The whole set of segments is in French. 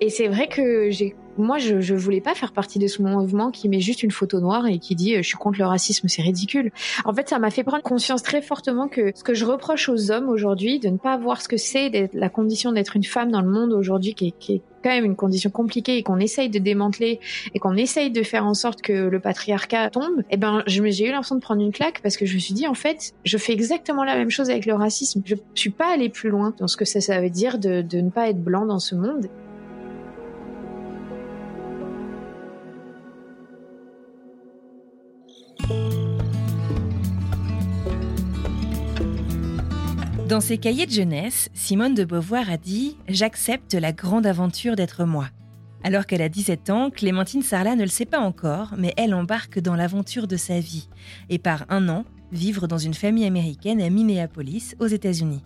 Et c'est vrai que j'ai, moi, je, je voulais pas faire partie de ce mouvement qui met juste une photo noire et qui dit euh, je suis contre le racisme, c'est ridicule. En fait, ça m'a fait prendre conscience très fortement que ce que je reproche aux hommes aujourd'hui, de ne pas voir ce que c'est d'être la condition d'être une femme dans le monde aujourd'hui, qui est, quand même une condition compliquée et qu'on essaye de démanteler et qu'on essaye de faire en sorte que le patriarcat tombe, eh ben, j'ai eu l'impression de prendre une claque parce que je me suis dit, en fait, je fais exactement la même chose avec le racisme. Je suis pas allée plus loin dans ce que ça, ça veut dire de, de ne pas être blanc dans ce monde. Dans ses cahiers de jeunesse, Simone de Beauvoir a dit J'accepte la grande aventure d'être moi. Alors qu'elle a 17 ans, Clémentine Sarlat ne le sait pas encore, mais elle embarque dans l'aventure de sa vie et part un an vivre dans une famille américaine à Minneapolis, aux États-Unis.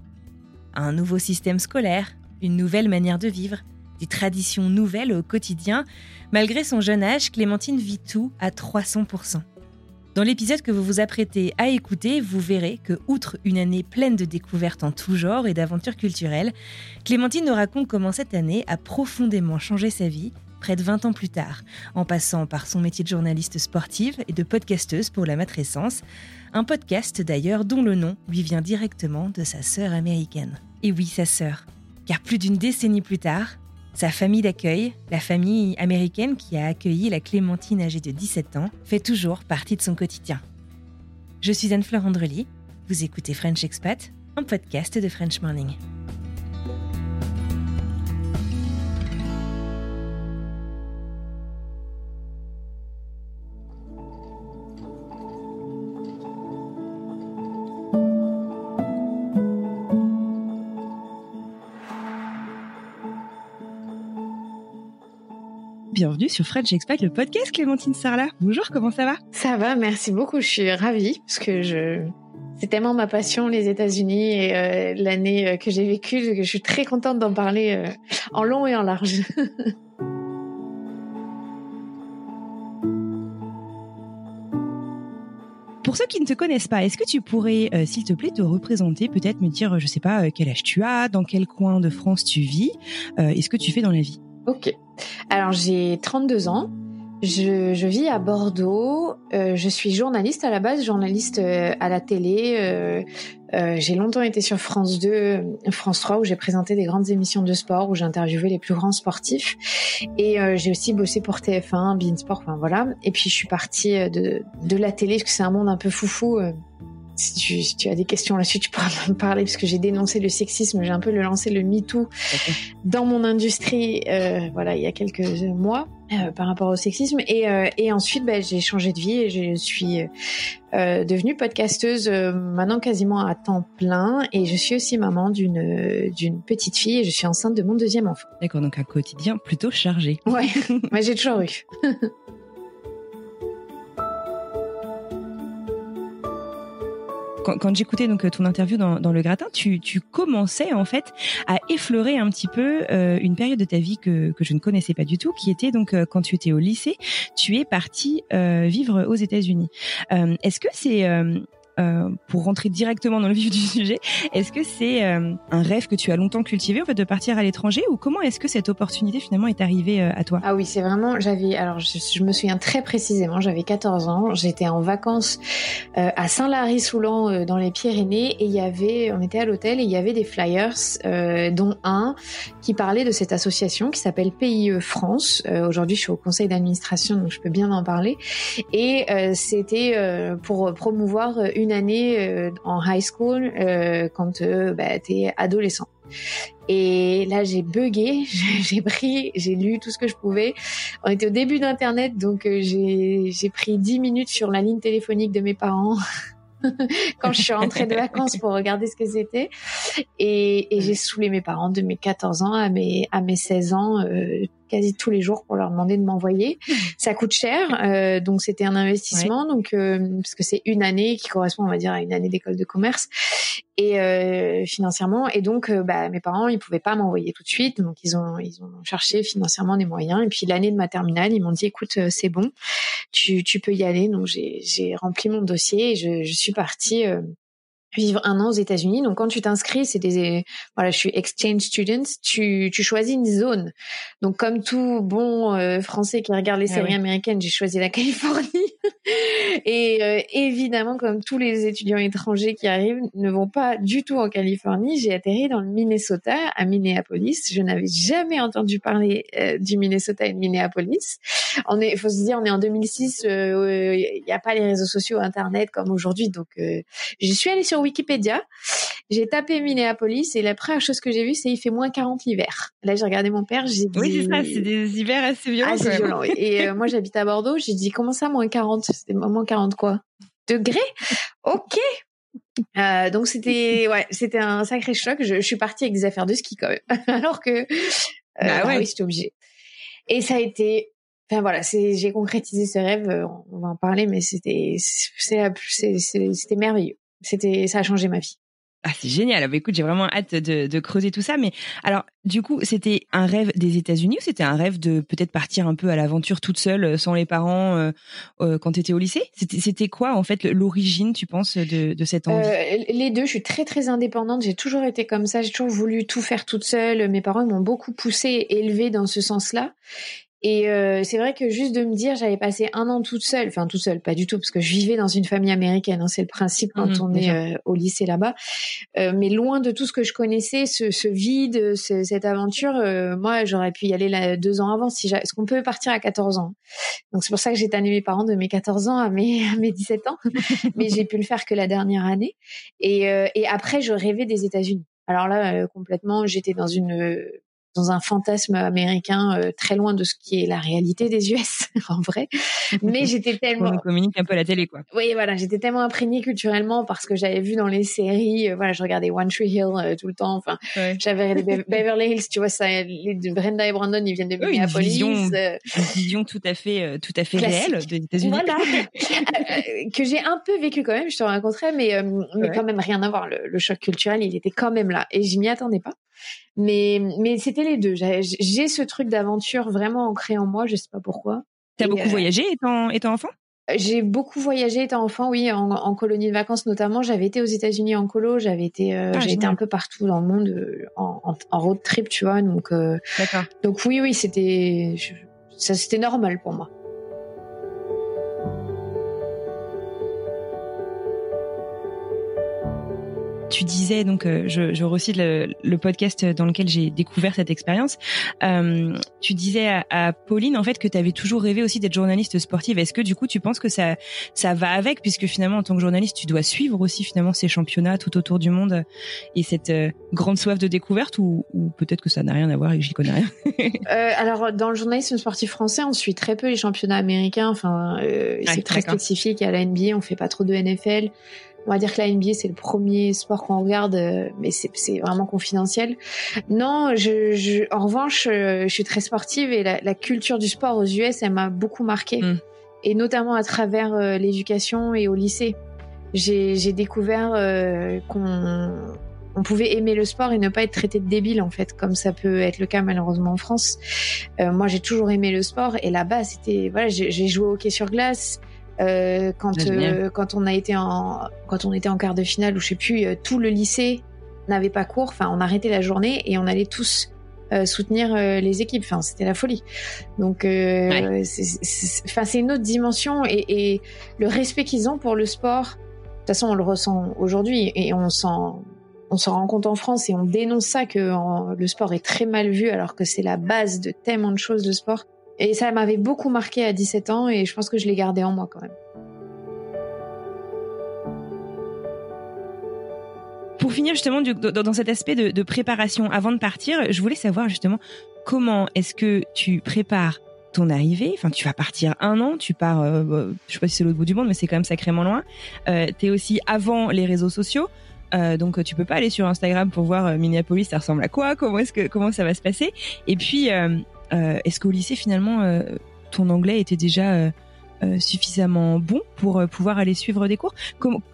Un nouveau système scolaire, une nouvelle manière de vivre, des traditions nouvelles au quotidien. Malgré son jeune âge, Clémentine vit tout à 300%. Dans l'épisode que vous vous apprêtez à écouter, vous verrez que, outre une année pleine de découvertes en tout genre et d'aventures culturelles, Clémentine nous raconte comment cette année a profondément changé sa vie, près de 20 ans plus tard, en passant par son métier de journaliste sportive et de podcasteuse pour la matrescence, un podcast d'ailleurs dont le nom lui vient directement de sa sœur américaine. Et oui, sa sœur, car plus d'une décennie plus tard, sa famille d'accueil, la famille américaine qui a accueilli la Clémentine âgée de 17 ans, fait toujours partie de son quotidien. Je suis Anne-Fleur Andrely, vous écoutez French Expat, un podcast de French Morning. Sur French Expat, le podcast Clémentine Sarlat. Bonjour, comment ça va? Ça va, merci beaucoup. Je suis ravie parce que je, c'est tellement ma passion, les États-Unis et euh, l'année euh, que j'ai vécue, que je suis très contente d'en parler euh, en long et en large. Pour ceux qui ne te connaissent pas, est-ce que tu pourrais, euh, s'il te plaît, te représenter, peut-être me dire, je sais pas, quel âge tu as, dans quel coin de France tu vis, et ce que tu fais dans la vie? Ok. Alors j'ai 32 ans. Je, je vis à Bordeaux. Euh, je suis journaliste à la base, journaliste euh, à la télé. Euh, euh, j'ai longtemps été sur France 2, euh, France 3 où j'ai présenté des grandes émissions de sport, où j'ai interviewé les plus grands sportifs. Et euh, j'ai aussi bossé pour TF1, Beansport, enfin voilà. Et puis je suis partie de, de la télé parce que c'est un monde un peu foufou. Si tu, si tu as des questions là-dessus, tu pourras me parler parce que j'ai dénoncé le sexisme, j'ai un peu le lancé le MeToo dans mon industrie, euh, voilà, il y a quelques mois euh, par rapport au sexisme. Et, euh, et ensuite, bah, j'ai changé de vie et je suis euh, devenue podcasteuse euh, maintenant quasiment à temps plein. Et je suis aussi maman d'une d'une petite fille et je suis enceinte de mon deuxième enfant. D'accord, donc un quotidien plutôt chargé. Ouais, mais j'ai toujours eu. Quand, j'écoutais donc ton interview dans, le gratin, tu, tu commençais en fait à effleurer un petit peu euh, une période de ta vie que, je ne connaissais pas du tout, qui était donc euh, quand tu étais au lycée, tu es partie euh, vivre aux États-Unis. Euh, Est-ce que c'est euh, euh, pour rentrer directement dans le vif du sujet, est-ce que c'est euh, un rêve que tu as longtemps cultivé en fait de partir à l'étranger ou comment est-ce que cette opportunité finalement est arrivée euh, à toi? Ah oui, c'est vraiment j'avais alors je, me souviens très précisément, j'avais 14 ans, j'étais en vacances à Saint-Lary-Soulan dans les Pyrénées et il y avait on était à l'hôtel et il y avait des flyers dont un qui parlait de cette association qui s'appelle PIE France. aujourd'hui, je suis au conseil d'administration donc je peux bien en parler et c'était pour promouvoir année euh, en high school euh, quand euh, bah, t'es adolescent. Et là, j'ai bugué, j'ai pris, j'ai lu tout ce que je pouvais. On était au début d'Internet, donc j'ai pris 10 minutes sur la ligne téléphonique de mes parents quand je suis rentrée de vacances pour regarder ce que c'était. Et, et j'ai saoulé mes parents de mes 14 ans à mes, à mes 16 ans, euh, quasi tous les jours pour leur demander de m'envoyer. Ça coûte cher, euh, donc c'était un investissement, donc euh, parce que c'est une année qui correspond, on va dire, à une année d'école de commerce et euh, financièrement. Et donc, euh, bah, mes parents, ils pouvaient pas m'envoyer tout de suite, donc ils ont ils ont cherché financièrement des moyens. Et puis l'année de ma terminale, ils m'ont dit, écoute, euh, c'est bon, tu tu peux y aller. Donc j'ai j'ai rempli mon dossier et je, je suis partie vivre un an aux États-Unis. Donc quand tu t'inscris, c'est des voilà, je suis exchange student, tu tu choisis une zone. Donc comme tout bon euh, français qui regarde les ah séries américaines, j'ai choisi la Californie. et euh, évidemment comme tous les étudiants étrangers qui arrivent ne vont pas du tout en Californie, j'ai atterri dans le Minnesota à Minneapolis. Je n'avais jamais entendu parler euh, du Minnesota et de Minneapolis. On est faut se dire on est en 2006, il n'y a pas les réseaux sociaux internet comme aujourd'hui donc j'y suis allée sur Wikipédia, j'ai tapé Minneapolis et la première chose que j'ai vue, c'est il fait moins 40 l'hiver. Là, j'ai regardé mon père, j'ai dit... Oui, c'est ça, c'est des hivers assez violents. Assez violents, Et euh, moi, j'habite à Bordeaux, j'ai dit, comment ça, moins 40 C'était moins 40 quoi? Degrés? Ok euh, donc c'était ouais c'était un sacré choc. Je, suis partie avec des affaires de ski quand même, alors que euh, bah ouais. oui c'était obligé. Et ça a été Enfin voilà, c'est j'ai concrétisé ce rêve. On va en parler, mais c'était c'était merveilleux. C'était, ça a changé ma vie. Ah, c'est génial. Bah, écoute, j'ai vraiment hâte de, de, creuser tout ça. Mais alors, du coup, c'était un rêve des États-Unis ou c'était un rêve de peut-être partir un peu à l'aventure toute seule, euh, sans les parents, euh, euh, quand tu étais au lycée? C'était, quoi, en fait, l'origine, tu penses, de, de cette envie? Euh, Les deux. Je suis très, très indépendante. J'ai toujours été comme ça. J'ai toujours voulu tout faire toute seule. Mes parents m'ont beaucoup poussée, élevée dans ce sens-là. Et euh, c'est vrai que juste de me dire, j'avais passé un an toute seule, enfin toute seule, pas du tout, parce que je vivais dans une famille américaine, hein, c'est le principe quand mmh, on est euh, au lycée là-bas. Euh, mais loin de tout ce que je connaissais, ce, ce vide, ce, cette aventure, euh, moi j'aurais pu y aller là, deux ans avant. Si Est-ce qu'on peut partir à 14 ans Donc c'est pour ça que j'ai tanné mes parents de mes 14 ans à mes, à mes 17 ans, mais j'ai pu le faire que la dernière année. Et, euh, et après, je rêvais des États-Unis. Alors là, complètement, j'étais dans une dans un fantasme américain euh, très loin de ce qui est la réalité des US en vrai. Mais j'étais tellement on communique un peu à la télé quoi. Oui voilà, j'étais tellement imprégnée culturellement parce que j'avais vu dans les séries, euh, voilà, je regardais One Tree Hill euh, tout le temps. Enfin, j'avais les Beverly Hills, tu vois ça, les, Brenda et Brandon, ils viennent de Minneapolis. Une vision, une vision tout à fait, tout à fait réelle des États-Unis. Voilà, que j'ai un peu vécu quand même. Je te raconterai, mais mais quand même rien à voir. Le, le choc culturel, il était quand même là et je m'y attendais pas. Mais, mais c'était les deux. J'ai ce truc d'aventure vraiment ancré en moi, je sais pas pourquoi. T'as beaucoup euh, voyagé étant, étant enfant? J'ai beaucoup voyagé étant enfant, oui, en, en colonie de vacances notamment. J'avais été aux États-Unis en colo, j'avais été, euh, ah, j'ai été un peu partout dans le monde euh, en, en, road trip, tu vois. Donc, donc oui, oui, c'était, ça, c'était normal pour moi. Tu disais donc, euh, je, je recite le, podcast dans lequel j'ai découvert cette expérience. Euh, tu disais à, Pauline en fait que tu avais toujours rêvé aussi d'être journaliste sportive. Est-ce que du coup tu penses que ça ça va avec? Puisque finalement en tant que journaliste tu dois suivre aussi finalement ces championnats tout autour du monde et cette euh, grande soif de découverte ou, ou peut-être que ça n'a rien à voir et que j'y connais rien? euh, alors dans le journalisme sportif français on suit très peu les championnats américains. Enfin euh, c'est très spécifique à la NBA on fait pas trop de NFL on va dire que la NBA c'est le premier sport qu'on regarde, euh, mais c'est vraiment confidentiel. Non, je, je, en revanche, euh, je suis très sportive et la, la culture du sport aux US, elle m'a beaucoup marqué, mm. et notamment à travers euh, l'éducation et au lycée. J'ai découvert qu'on on pouvait aimer le sport et ne pas être traité de débile en fait, comme ça peut être le cas malheureusement en France. moi, j'ai toujours aimé le sport et là-bas, c'était voilà, j'ai joué au hockey sur glace quand quand on a été en quand on était en quart de finale ou je sais plus, tout le lycée n'avait pas cours. Enfin, on arrêtait la journée et on allait tous soutenir les équipes. Enfin, c'était la folie. Donc, euh, enfin, c'est une autre dimension et, et le respect qu'ils ont pour le sport. De toute façon, on le ressent aujourd'hui et on s'en on s'en rend compte en France et on dénonce ça que le sport est très mal vu alors que c'est la base de tellement de choses de sport. Et ça m'avait beaucoup marqué à 17 ans et je pense que je l'ai gardé en moi quand même. Pour finir justement dans cet aspect de, préparation avant de partir, je voulais savoir justement comment est-ce que tu prépares ton arrivée? Enfin, tu vas partir un an, tu pars, euh, je sais pas si c'est l'autre bout du monde, mais c'est quand même sacrément loin. Euh, tu es aussi avant les réseaux sociaux. Euh, donc tu peux pas aller sur Instagram pour voir euh, Minneapolis, ça ressemble à quoi? Comment est-ce que comment ça va se passer? Et puis euh, est-ce qu'au lycée finalement ton anglais était déjà suffisamment bon pour pouvoir aller suivre des cours?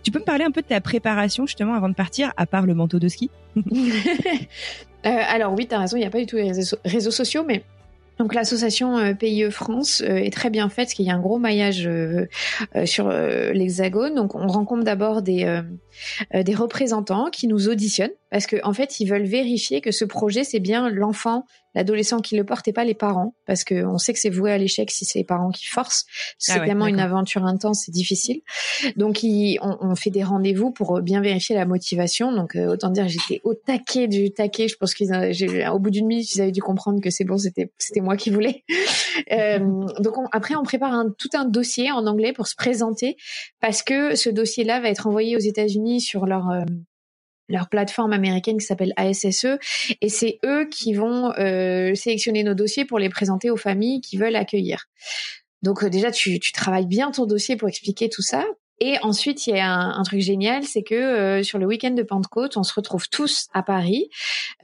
Tu peux me parler un peu de ta préparation justement avant de partir, à part le manteau de ski? Alors oui, tu as raison, il n'y a pas du tout les réseaux sociaux, mais donc l'association euh, PIE France euh, est très bien faite parce qu'il y a un gros maillage euh, sur l'Hexagone. Donc on rencontre d'abord des représentants qui nous auditionnent parce qu'en en fait ils veulent vérifier que ce projet c'est bien l'enfant l'adolescent qui le porte et pas les parents, parce qu'on sait que c'est voué à l'échec si c'est les parents qui forcent. C'est ah tellement une aventure intense et difficile. Donc, on, fait des rendez-vous pour bien vérifier la motivation. Donc, euh, autant dire, j'étais au taquet du taquet. Je pense qu'au bout d'une minute, ils avaient dû comprendre que c'est bon, c'était c'était moi qui voulais. euh, donc, après, on prépare un, tout un dossier en anglais pour se présenter, parce que ce dossier-là va être envoyé aux États-Unis sur leur euh, leur plateforme américaine qui s'appelle ASSE et c'est eux qui vont euh, sélectionner nos dossiers pour les présenter aux familles qui veulent accueillir. Donc euh, déjà tu, tu travailles bien ton dossier pour expliquer tout ça. Et ensuite, il y a un, truc génial, c'est que euh, sur le week-end de Pentecôte, on se retrouve tous à Paris.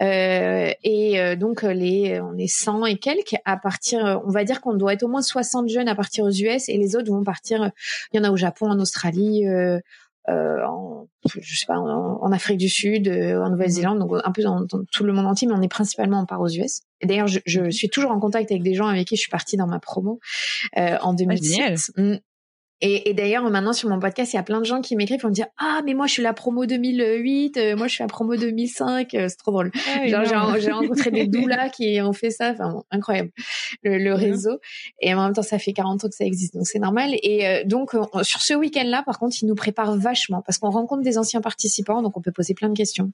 Euh, et donc, les, on est 100 et quelques à partir, on va dire qu'on doit être au moins 60 jeunes à partir aux US et les autres vont partir, il y en a au Japon, en Australie, euh, en, je sais pas, en, Afrique du Sud, euh, en Nouvelle-Zélande, donc un peu dans, tout le monde entier, mais on est principalement en part aux US. Et d'ailleurs, je, je, suis toujours en contact avec des gens avec qui je suis partie dans ma promo euh, en 2017. Ah, et, et d'ailleurs, maintenant sur mon podcast, il y a plein de gens qui m'écrivent pour me dire ah mais moi je suis la promo 2008, euh, moi je suis la promo 2005, euh, c'est trop drôle. Ah, Genre j'ai rencontré des doulas qui ont fait ça, enfin incroyable le, réseau. Et en même temps, ça fait 40 ans que ça existe, donc c'est normal. Et euh, donc sur ce week-end-là, par contre, ils nous préparent vachement parce qu'on rencontre des anciens participants, donc on peut poser plein de questions.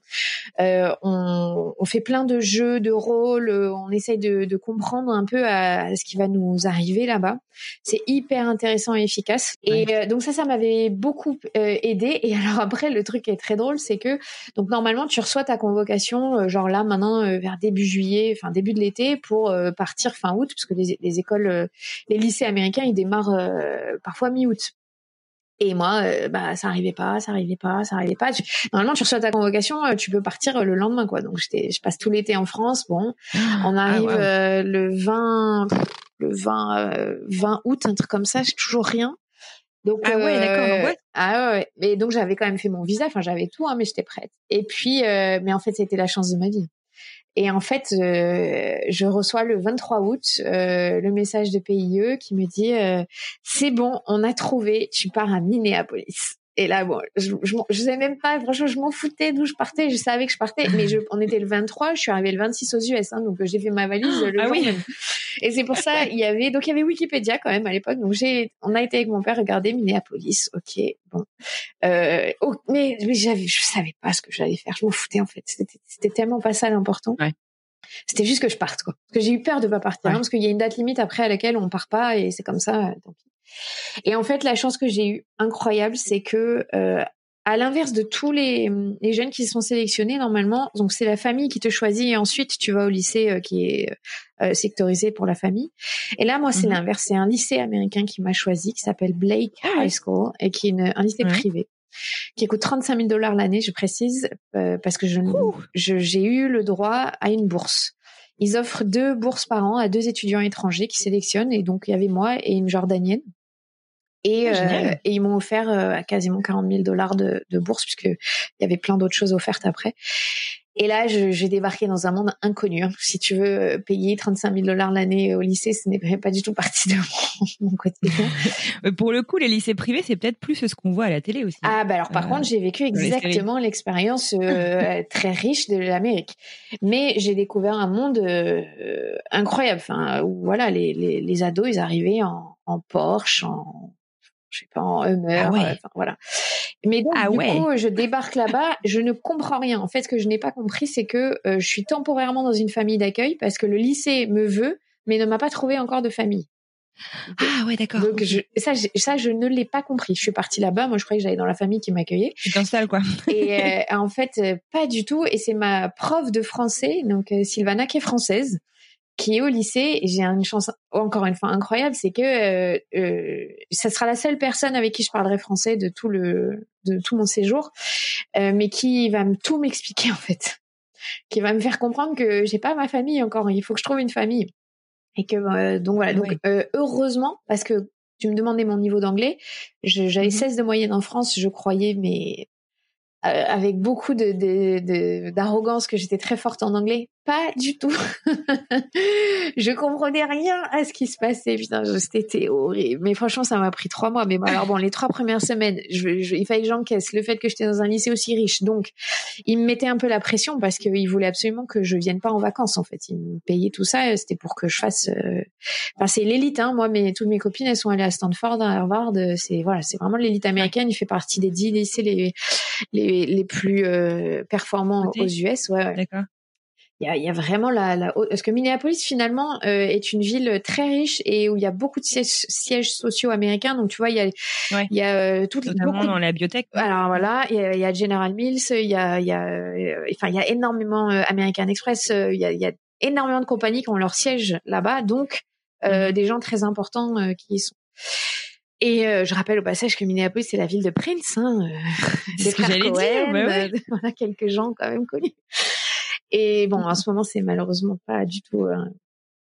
On, on, fait plein de jeux, de rôles, on essaye de, de comprendre un peu à, à ce qui va nous arriver là-bas. C'est hyper intéressant et efficace. Et euh, donc ça, ça m'avait beaucoup euh, aidé. Et alors après, le truc qui est très drôle, c'est que donc normalement, tu reçois ta convocation, euh, genre là maintenant vers début juillet, enfin début de l'été, pour partir fin août, parce que les, les écoles, les lycées américains, ils démarrent parfois mi-août. Et moi, bah ça arrivait pas, ça arrivait pas, ça arrivait pas. Normalement, tu reçois ta convocation, tu peux partir le lendemain, quoi. Donc j'étais, je passe tout l'été en France. Bon, ah, on arrive le 20, le 20, 20 août, un truc comme ça. J'ai toujours rien. Donc, ah ouais, d'accord. Ouais. Ah ouais, mais donc j'avais quand même fait mon visa, enfin j'avais tout, hein, mais j'étais prête. Et puis, euh, mais en fait, c'était la chance de ma vie. Et en fait, euh, je reçois le 23 août euh, le message de PIE qui me dit c'est bon, on a trouvé, tu pars à Minneapolis. Et là, bon, je, je, je sais même pas, franchement, je m'en foutais d'où je partais. Je savais que je partais, mais je, on était le 23, je suis arrivée le 26 aux US, hein, donc j'ai fait ma valise le ah jour oui. même. Et c'est pour ça, il y avait, donc il y avait Wikipédia quand même à l'époque. Donc j'ai, on a été avec mon père regarder Minneapolis. Ok, bon, euh, oh, mais, mais j'avais, je savais pas ce que j'allais faire. Je m'en foutais en fait. C'était, tellement pas ça l'important. Ouais. C'était juste que je parte, quoi. Parce que j'ai eu peur de pas partir, hein, parce qu'il y a une date limite après à laquelle on part pas, et c'est comme ça. Donc. Et en fait, la chance que j'ai eue incroyable, c'est que euh, à l'inverse de tous les, les, jeunes qui sont sélectionnés normalement, donc c'est la famille qui te choisit et ensuite tu vas au lycée euh, qui est euh, sectorisé pour la famille. Et là, moi, c'est mhm. l'inverse. C'est un lycée américain qui m'a choisi, qui s'appelle Blake ah High School et qui est une, un lycée privé qui coûte 35 000 dollars l'année, je précise, euh, parce que je, j'ai eu le droit à une bourse. Ils offrent deux bourses par an à deux étudiants étrangers qui sélectionnent, et donc il y avait moi et une Jordanienne. Et, ah, euh, et ils m'ont offert euh, quasiment 40 000 dollars de, de bourse puisque il y avait plein d'autres choses offertes après. Et là, j'ai débarqué dans un monde inconnu. Hein. Si tu veux euh, payer 35 000 dollars l'année au lycée, ce n'est pas du tout partie de mon, quotidien. Pour le coup, les lycées privés, c'est peut-être plus ce qu'on voit à la télé aussi. Ah, bah alors par euh, contre, j'ai vécu exactement l'expérience euh, très riche de l'Amérique. Mais j'ai découvert un monde incroyable. Enfin, où voilà, les, les, les, ados, ils arrivaient en, en Porsche, en je sais pas, en Hummer, ah enfin, voilà. Mais donc, ah du coup, je débarque là-bas, je ne comprends rien. En fait, ce que je n'ai pas compris, c'est que euh, je suis temporairement dans une famille d'accueil parce que le lycée me veut, mais ne m'a pas trouvé encore de famille. Ah ouais, d'accord. Donc je, ça, je, ça, je ne l'ai pas compris. Je suis partie là-bas. Moi, je croyais que j'allais dans la famille qui m'accueillait. Tu t'installes quoi Et euh, en fait, euh, pas du tout. Et c'est ma prof de français, donc Sylvana, qui est française, qui est au lycée. Et j'ai une chance encore une fois incroyable, c'est que euh, euh, ça sera la seule personne avec qui je parlerai français de tout le de tout mon séjour, euh, mais qui va me tout m'expliquer en fait, qui va me faire comprendre que j'ai pas ma famille encore. Il faut que je trouve une famille. Et que euh, donc voilà. Donc euh, heureusement parce que tu me demandais mon niveau d'anglais, j'avais 16 mmh de moyenne en France, je croyais mais euh, avec beaucoup de d'arrogance que j'étais très forte en anglais. Pas du tout. je comprenais rien à ce qui se passait. Putain, c'était horrible. Mais franchement, ça m'a pris trois mois. Mais bon, alors bon, les trois premières semaines, je, il fallait que j'encaisse le fait que j'étais dans un lycée aussi riche. Donc, ils me mettaient un peu la pression parce qu'ils voulaient absolument que je vienne pas en vacances. En fait, ils me payaient tout ça. C'était pour que je fasse. Euh... Enfin, c'est l'élite. Hein. Moi, mes toutes mes copines, elles sont allées à Stanford, à Harvard. C'est voilà, c'est vraiment l'élite américaine. Il fait partie des dix lycées les les, les plus euh, performants aux US. Ouais. ouais. D'accord il y a, y a, vraiment la, la parce que Minneapolis finalement euh, est une ville très riche et où il y a beaucoup de sièges, sociaux américains donc tu vois il y a il y a euh, toutes beaucoup dans la biotech alors voilà il y a, y a, General Mills il y a il y a euh, enfin il y a énormément euh, American Express il y a, y a énormément de compagnies qui ont leur siège là-bas donc mm-hmm. des gens très importants qui y sont et je rappelle au passage que Minneapolis c'est la ville de Prince, hein, des ce que j'allais dire. Bah voilà quelques gens quand même connus. Et bon, en ce moment, c'est malheureusement pas du tout euh,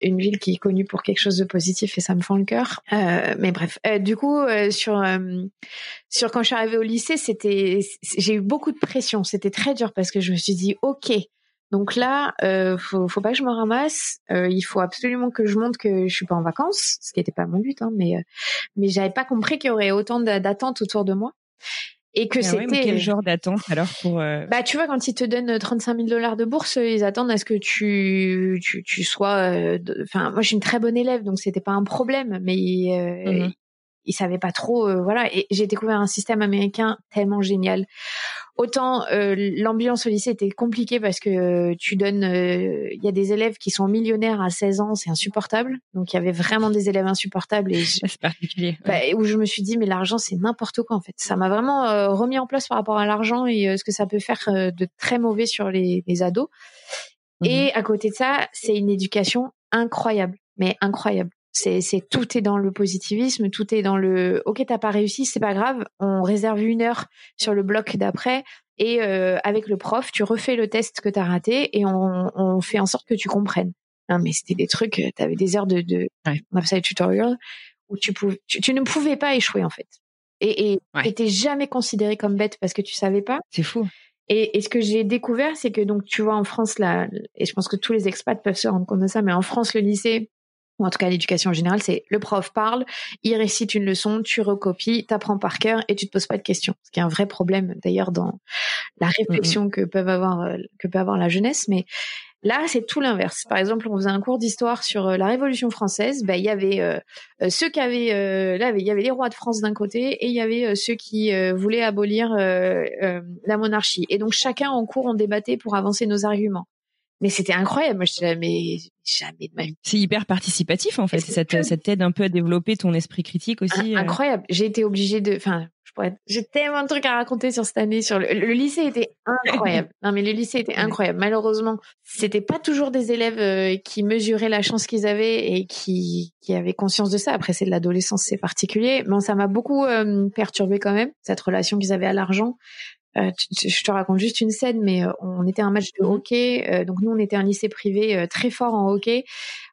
une ville qui est connue pour quelque chose de positif et ça me fend le cœur. Euh, mais bref, euh, du coup, euh, sur euh, sur quand je suis arrivée au lycée, c'était j'ai eu beaucoup de pression. C'était très dur parce que je me suis dit, ok. Donc là, euh, faut, faut pas que je me ramasse. il faut absolument que je montre que je suis pas en vacances, ce qui n'était pas mon but, hein, mais mais j'avais pas compris qu'il y aurait autant d'attentes autour de moi et que ah c'était quel genre d'attente alors pour euh, bah tu vois quand ils te donnent 35 000 dollars de bourse ils attendent à ce que tu tu, tu sois euh, enfin moi je suis une très bonne élève donc c'était pas un problème mais euh, mmh ils savaient pas trop euh, voilà. Et j'ai découvert un système américain tellement génial autant euh, l'ambiance au lycée était compliquée parce que euh, tu donnes il y a des élèves qui sont millionnaires à 16 ans c'est insupportable. Donc il y avait vraiment des élèves insupportables et particulier bah, où je me suis dit mais l'argent c'est n'importe quoi en fait. Ça m'a vraiment remis en place par rapport à l'argent et ce que ça peut faire de très mauvais sur les, les ados. Mmh et à côté de ça c'est une éducation incroyable mais incroyable c'est, c'est tout est dans le positivisme, tout est dans le OK, t'as pas réussi, c'est pas grave, on réserve une heure sur le bloc d'après et euh, avec le prof, tu refais le test que t'as raté et on, on fait en sorte que tu comprennes. Non, mais c'était des trucs, euh, t'avais des heures de, de ouais. on appelle ça les tutorials où tu, pouvais, tu, ne pouvais pas échouer en fait. Et, et ouais. t'étais jamais considéré comme bête parce que tu savais pas. C'est fou. Et, et, ce que j'ai découvert, c'est que donc tu vois en France là, et je pense que tous les expats peuvent se rendre compte de ça, mais en France le lycée, ou en tout cas l'éducation en général, c'est le prof parle, il récite une leçon, tu recopies, t'apprends par cœur et tu te poses pas de questions. Ce qui est un vrai problème d'ailleurs dans la réflexion mmh. que peuvent avoir euh, que peut avoir la jeunesse, mais Là, c'est tout l'inverse. Par exemple, on faisait un cours d'histoire sur euh, la Révolution française. Ben, il y avait euh, ceux qui avaient, euh, là, il y avait les rois de France d'un côté et il y avait ceux qui voulaient abolir la monarchie. Et donc, chacun en cours, on débattait pour avancer nos arguments mais c'était incroyable. Moi, je disais, mais jamais de ma vie. C'est hyper participatif, en fait. Ça t'aide un peu à développer ton esprit critique aussi. Incroyable. J'ai été obligée de, enfin, je pourrais, j'ai tellement de trucs à raconter sur cette année. Sur le, le lycée était incroyable. non, mais le lycée était incroyable. Malheureusement, c'était pas toujours des élèves euh, qui mesuraient la chance qu'ils avaient et qui, qui avaient conscience de ça. Après, c'est de l'adolescence, c'est particulier. Mais ça m'a beaucoup euh, perturbé quand même, cette relation qu'ils avaient à l'argent. Euh, je te raconte juste une scène, mais euh, on était un match de mhm. hockey. Euh, donc nous, on était un lycée privé très fort en hockey,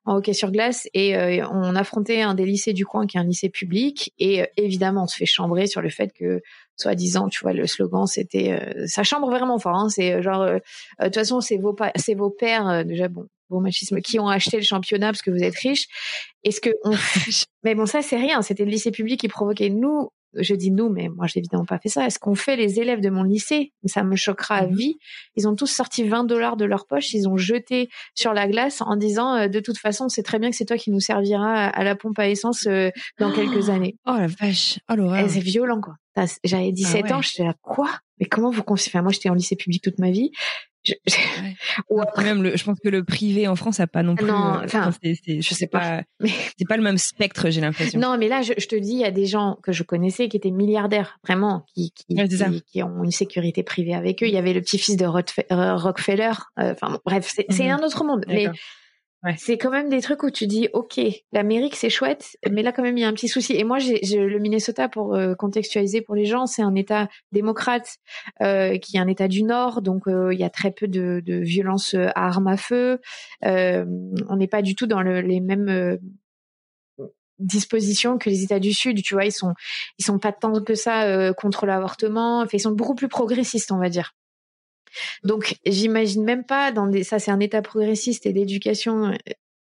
en hockey sur glace, et on affrontait un des lycées du coin qui est un lycée public. Et évidemment, on se fait chambrer sur le fait que, soi-disant, tu vois, le slogan, c'était ça chambre vraiment fort. Hein, c'est genre, de toute façon, c'est vos, c'est vos pères déjà bon vos machismes qui ont acheté le championnat parce que vous êtes riches. Est-ce que on... mais bon ça c'est rien, c'était le lycée public qui provoquait nous je dis nous, mais moi j'ai évidemment pas fait ça. Est-ce qu'on fait les élèves de mon lycée? Ça me choquera à mhm. vie. Ils ont tous sorti 20 dollars de leur poche, ils ont jeté sur la glace en disant euh, de toute façon c'est très bien que c'est toi qui nous servira à la pompe à essence euh, dans quelques années. Oh la vache, oh l'horreur. C'est violent quoi. J'avais 17 ah ans, j'étais là quoi? Mais comment vous concevez Moi j'étais en lycée public toute ma vie. Je, Ou après, même le, je pense que le privé en France a pas non plus. Non, euh, enfin, je sais pas. Mais... C'est pas le même spectre, j'ai l'impression. Non, mais là, je, te dis, il y a des gens que je connaissais qui étaient milliardaires, vraiment, qui qui, qui, ont une sécurité privée avec eux. Il y avait le petit-fils de Rockefeller. Euh, enfin, bref, c'est mhm. un autre monde. Mais c'est quand même des trucs où tu dis, ok, l'Amérique c'est chouette, mais là quand même il y a un petit souci. Et moi, j'ai le Minnesota pour euh, contextualiser pour les gens, c'est un État démocrate euh, qui est un État du Nord, donc euh, il y a très peu de, de violence à armes à feu. on n'est pas du tout dans le, les mêmes dispositions que les États du Sud. Tu vois, ils sont ils sont pas tant que ça contre l'avortement. Enfin, ils sont beaucoup plus progressistes, on va dire. Donc, j'imagine même pas dans des, ça c'est un état progressiste et d'éducation, euh,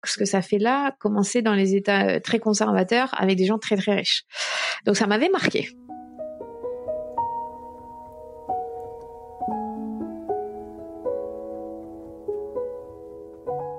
ce que ça fait là, commencer dans les états euh, très conservateurs avec des gens très très riches. Donc, ça m'avait marqué.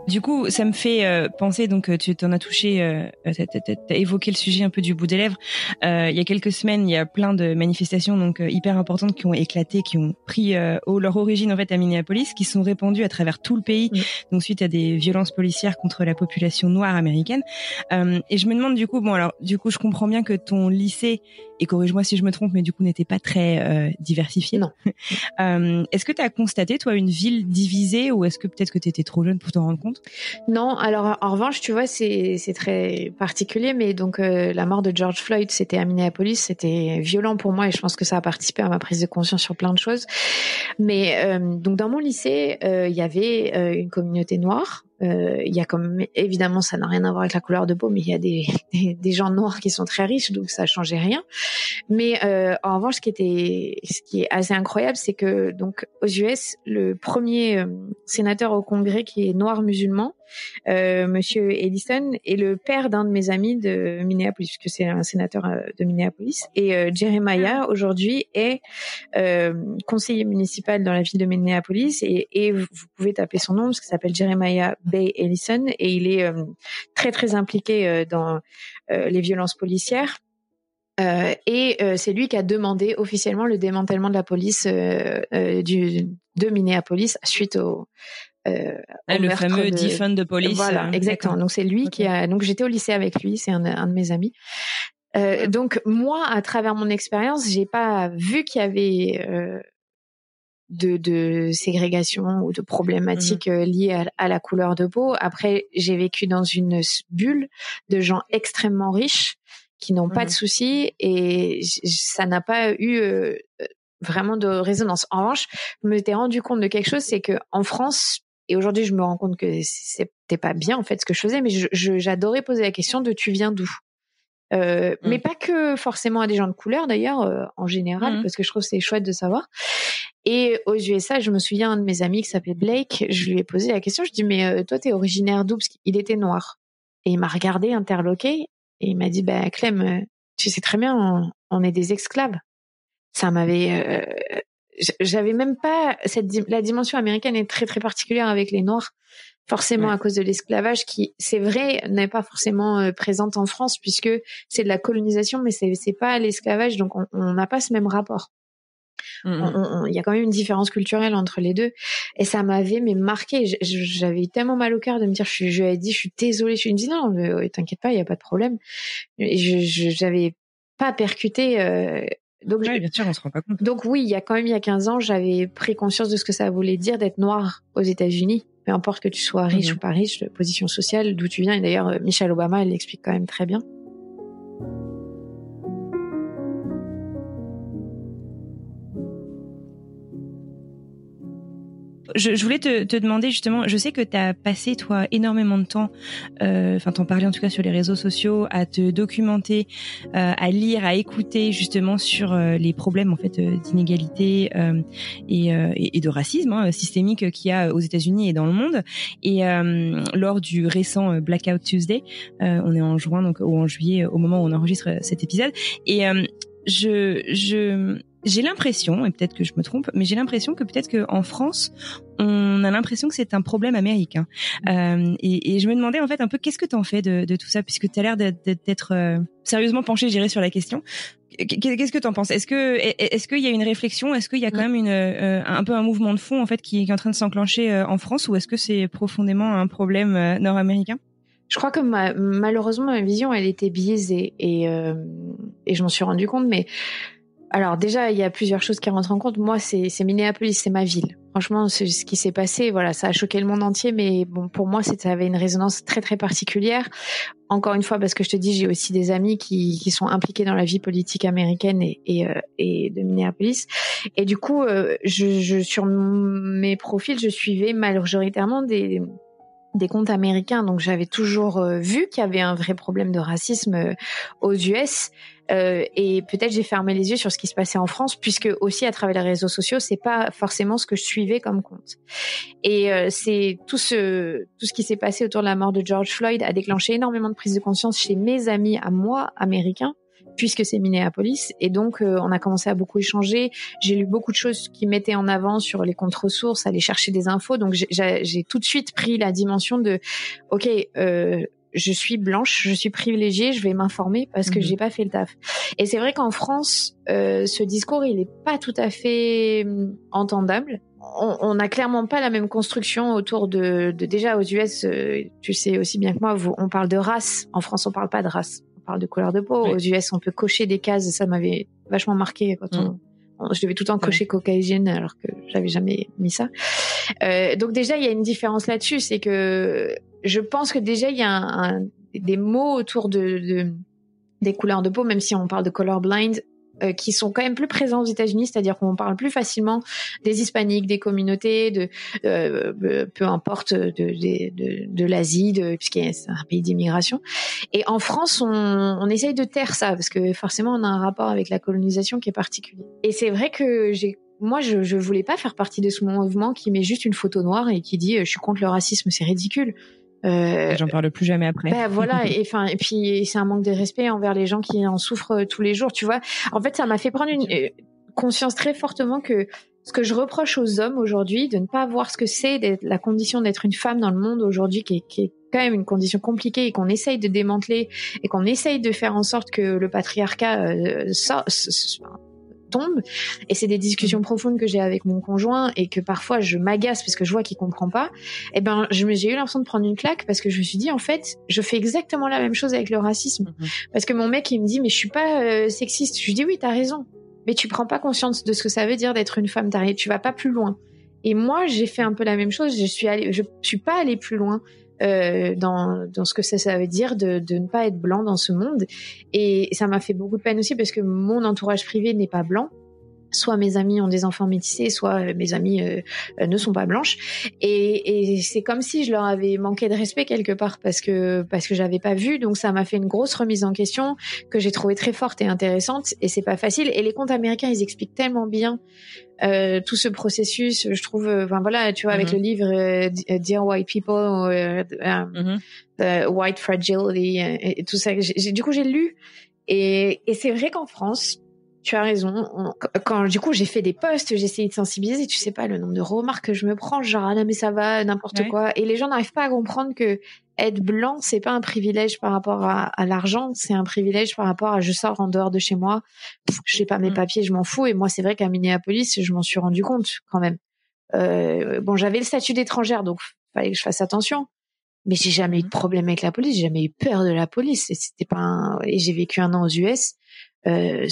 Du coup, ça me fait euh, penser, donc euh, tu t'en as touché, euh, t'as évoqué le sujet un peu du bout des lèvres. Euh, il y a quelques semaines, il y a plein de manifestations donc hyper importantes qui ont éclaté, qui ont pris leur origine en fait à Minneapolis, qui sont répandues à travers tout le pays, donc suite à des violences policières contre la population noire américaine. et je me demande du coup, bon alors du coup, je comprends bien que ton lycée et corrige-moi si je me trompe, mais du coup n'était pas très euh, diversifié. Non. euh, est-ce que tu as constaté, toi, une ville divisée ou est-ce que peut-être que tu étais trop jeune pour t'en rendre compte? Non, alors en revanche, tu vois, c'est, c'est très particulier, mais donc euh, la mort de George Floyd, c'était à Minneapolis, c'était violent pour moi et je pense que ça a participé à ma prise de conscience sur plein de choses. Mais euh, donc dans mon lycée, euh, il y avait une communauté noire euh, il y a comme évidemment ça n'a rien à voir avec la couleur de peau, mais il y a des, des, gens noirs qui sont très riches, donc ça changeait rien. Mais euh, en revanche, ce qui était, ce qui est assez incroyable, c'est que donc aux US, le premier euh, sénateur au Congrès qui est noir musulman, euh, Monsieur Ellison est le père d'un de mes amis de Minneapolis, puisque c'est un sénateur euh, de Minneapolis. Et euh, Jeremiah aujourd'hui est euh, conseiller municipal dans la ville de Minneapolis et, et vous pouvez taper son nom parce qu'il s'appelle Jeremiah Bay Ellison et il est très très impliqué dans les violences policières. Euh, et c'est lui qui a demandé officiellement le démantèlement de la police euh, du, de Minneapolis suite au, euh, le fameux de... defund de police. Voilà, exactement. Donc c'est lui qui a. Donc j'étais au lycée avec lui, c'est un, un, de mes amis. Euh, donc moi, à travers mon expérience, j'ai pas vu qu'il y avait euh, de, de, ségrégation ou de problématiques mhm. euh, liées à, à, la couleur de peau. Après, j'ai vécu dans une bulle de gens extrêmement riches qui n'ont pas de mhm. soucis et ça n'a pas eu euh, vraiment de résonance. En revanche, je me suis rendu compte de quelque chose, c'est que en France, et aujourd'hui, je me rends compte que c'était pas bien en fait ce que je faisais, mais j'adorais poser la question de tu viens d'où? Euh, mmh. Mais pas que forcément à des gens de couleur d'ailleurs, euh, en général, mmh. parce que je trouve c'est chouette de savoir. Et aux USA, je me souviens un de mes amis qui s'appelait Blake, je lui ai posé la question, je dis mais euh, toi t'es originaire d'où? Parce qu'il était noir. Et il m'a regardé interloqué et il m'a dit bah Clem, euh, tu sais très bien, on, on est des esclaves. Ça m'avait euh, j'avais même pas cette la dimension américaine est très très particulière avec les noirs forcément à cause de l'esclavage qui c'est vrai n'est pas forcément euh, présente en France puisque c'est de la colonisation mais c'est c'est pas l'esclavage donc on n'a pas ce même rapport. Mmh, mmh. il y a quand même une différence culturelle entre les deux et ça m'avait mais marqué. J'avais tellement mal au cœur de me dire je suis je lui ai dit je suis désolée je suis dit non t'inquiète pas il y a pas de problème. Je j'avais pas percuté euh, donc, bien sûr, on se rend pas compte. Donc oui, il y a quand même il y a 15 ans, j'avais pris conscience de ce que ça voulait dire d'être noir aux États-Unis. Peu importe que tu sois riche mhm. ou pas riche, position sociale, d'où tu viens. Et d'ailleurs, euh, Michelle Obama, elle l'explique quand même très bien. Je, voulais te, te, demander justement, je sais que tu as passé toi énormément de temps, euh, enfin t'en parlais en tout cas sur les réseaux sociaux, à te documenter, euh, à lire, à écouter justement sur euh, les problèmes en fait euh, d'inégalité euh, et, et, de racisme hein, systémique qu'il y a aux États-Unis et dans le monde. Et lors du récent Blackout Tuesday, on est en juin donc ou en juillet au moment où on enregistre cet épisode, et je je j'ai l'impression, et peut-être que je me trompe, mais j'ai l'impression que peut-être qu'en France, on a l'impression que c'est un problème américain. Euh, et, et, je me demandais en fait un peu qu'est-ce que tu en fais de, de, tout ça, puisque tu as l'air d'être euh, sérieusement penché, j'irai sur la question. Qu'est-ce que tu en penses? Est-ce que est-ce qu'il y a une réflexion? Est-ce qu'il y a quand même une euh, un peu un mouvement de fond en fait qui, qui est en train de s'enclencher euh, en France, ou est-ce que c'est profondément un problème euh, nord-américain? Je crois que ma, malheureusement ma vision elle était biaisée et et je m'en suis rendu compte, mais alors déjà, il y a plusieurs choses qui rentrent en compte. Moi, c'est Minneapolis, c'est ma ville. Franchement, ce qui s'est passé, voilà, ça a choqué le monde entier, mais bon, pour moi, ça avait une résonance très très particulière. Encore une fois, parce que je te dis, j'ai aussi des amis qui, qui sont impliqués dans la vie politique américaine et, et, euh, et de Minneapolis. Et du coup, euh, je, je, sur mes profils, je suivais majoritairement des des comptes américains, donc j'avais toujours euh, vu qu'il y avait un vrai problème de racisme aux US. Euh, et peut-être j'ai fermé les yeux sur ce qui se passait en France, puisque aussi à travers les réseaux sociaux, c'est pas forcément ce que je suivais comme compte. Et euh, c'est tout ce tout ce qui s'est passé autour de la mort de George Floyd a déclenché énormément de prise de conscience chez mes amis à moi américains puisque c'est Minneapolis. Et donc, euh, on a commencé à beaucoup échanger. J'ai lu beaucoup de choses qui mettaient en avant sur les contre-sources, aller chercher des infos. Donc, j'ai tout de suite pris la dimension de, OK, euh, je suis blanche, je suis privilégiée, je vais m'informer parce que mhm. j'ai pas fait le taf. Et c'est vrai qu'en France, euh, ce discours, il est pas tout à fait hum, entendable. On n'a clairement pas la même construction autour de, de déjà aux US. Euh, tu sais aussi bien que moi, on parle de race. En France, on parle pas de race. On parle de couleur de peau. Aux US, on peut cocher des cases. Ça m'avait vachement marqué quand on, mhm. je devais tout le temps cocher caucasienne alors que j'avais jamais mis ça. Euh, donc déjà, il y a une différence là-dessus, c'est que je pense que déjà il y a un, des mots autour de, de, des couleurs de peau, même si on parle de colorblind, euh, qui sont quand même plus présents aux États-Unis, c'est-à-dire qu'on parle plus facilement des hispaniques, des communautés, de euh, euh peu importe de, de, de, de l'Asie, puisqu'il c'est un pays d'immigration. Et en France, on, on essaye de taire ça parce que forcément, on a un rapport avec la colonisation qui est particulier. Et c'est vrai que j'ai moi, je, je voulais pas faire partie de ce mouvement qui met juste une photo noire et qui dit je suis contre le racisme, c'est ridicule. Euh, J'en parle plus jamais après. Ben voilà, et enfin, et puis c'est un manque de respect envers les gens qui en souffrent euh, tous les jours, tu vois. En fait, ça m'a fait prendre une euh, conscience très fortement que ce que je reproche aux hommes aujourd'hui, de ne pas voir ce que c'est la condition d'être une femme dans le monde aujourd'hui, qui est, qui est quand même une condition compliquée et qu'on essaye de démanteler et qu'on essaye de faire en sorte que le patriarcat euh, tombe. Et c'est des discussions profondes que j'ai avec mon conjoint et que parfois je m'agace parce que je vois qu'il comprend pas. Et eh ben, j'ai eu l'impression de prendre une claque parce que je me suis dit, en fait, je fais exactement la même chose avec le racisme. Mhm. Parce que mon mec, il me dit, mais je suis pas euh, sexiste. Je lui dis, oui, t'as raison. Mais tu prends pas conscience de ce que ça veut dire d'être une femme. Tu vas pas plus loin. Et moi, j'ai fait un peu la même chose. Je suis allée, je suis pas allée plus loin. Euh, dans, dans ce que ça, ça veut dire de, de ne pas être blanc dans ce monde. Et ça m'a fait beaucoup de peine aussi parce que mon entourage privé n'est pas blanc soit mes amis ont des enfants métissés, soit euh, mes amis euh, euh, ne sont pas blanches. Et, et c'est comme si je leur avais manqué de respect quelque part parce que parce que j'avais pas vu. Donc ça m'a fait une grosse remise en question que j'ai trouvé très forte et intéressante. Et c'est pas facile. Et les comptes américains, ils expliquent tellement bien euh, tout ce processus. Je trouve, enfin voilà, tu vois, avec mm-hmm. le livre Dear White People, mm-hmm. White Fragility et, tout ça. du coup, j'ai lu. Et, et c'est vrai qu'en France, tu as raison. Quand du coup j'ai fait des posts, j'ai essayé de sensibiliser. Tu sais pas le nombre de remarques que je me prends, genre ah non mais ça va, n'importe quoi. Et les gens n'arrivent pas à comprendre que être blanc c'est pas un privilège par rapport à, l'argent, c'est un privilège par rapport à je sors en dehors de chez moi, je sais pas mes mm. papiers, je m'en fous. Et moi c'est vrai qu'à Minneapolis, je m'en suis rendu compte quand même. Euh, bon, j'avais le statut d'étrangère, donc fallait que je fasse attention. Mais j'ai jamais eu de mm. problème avec la police, j'ai jamais eu peur de la police. C'était pas et j'ai vécu un an aux US. Euh,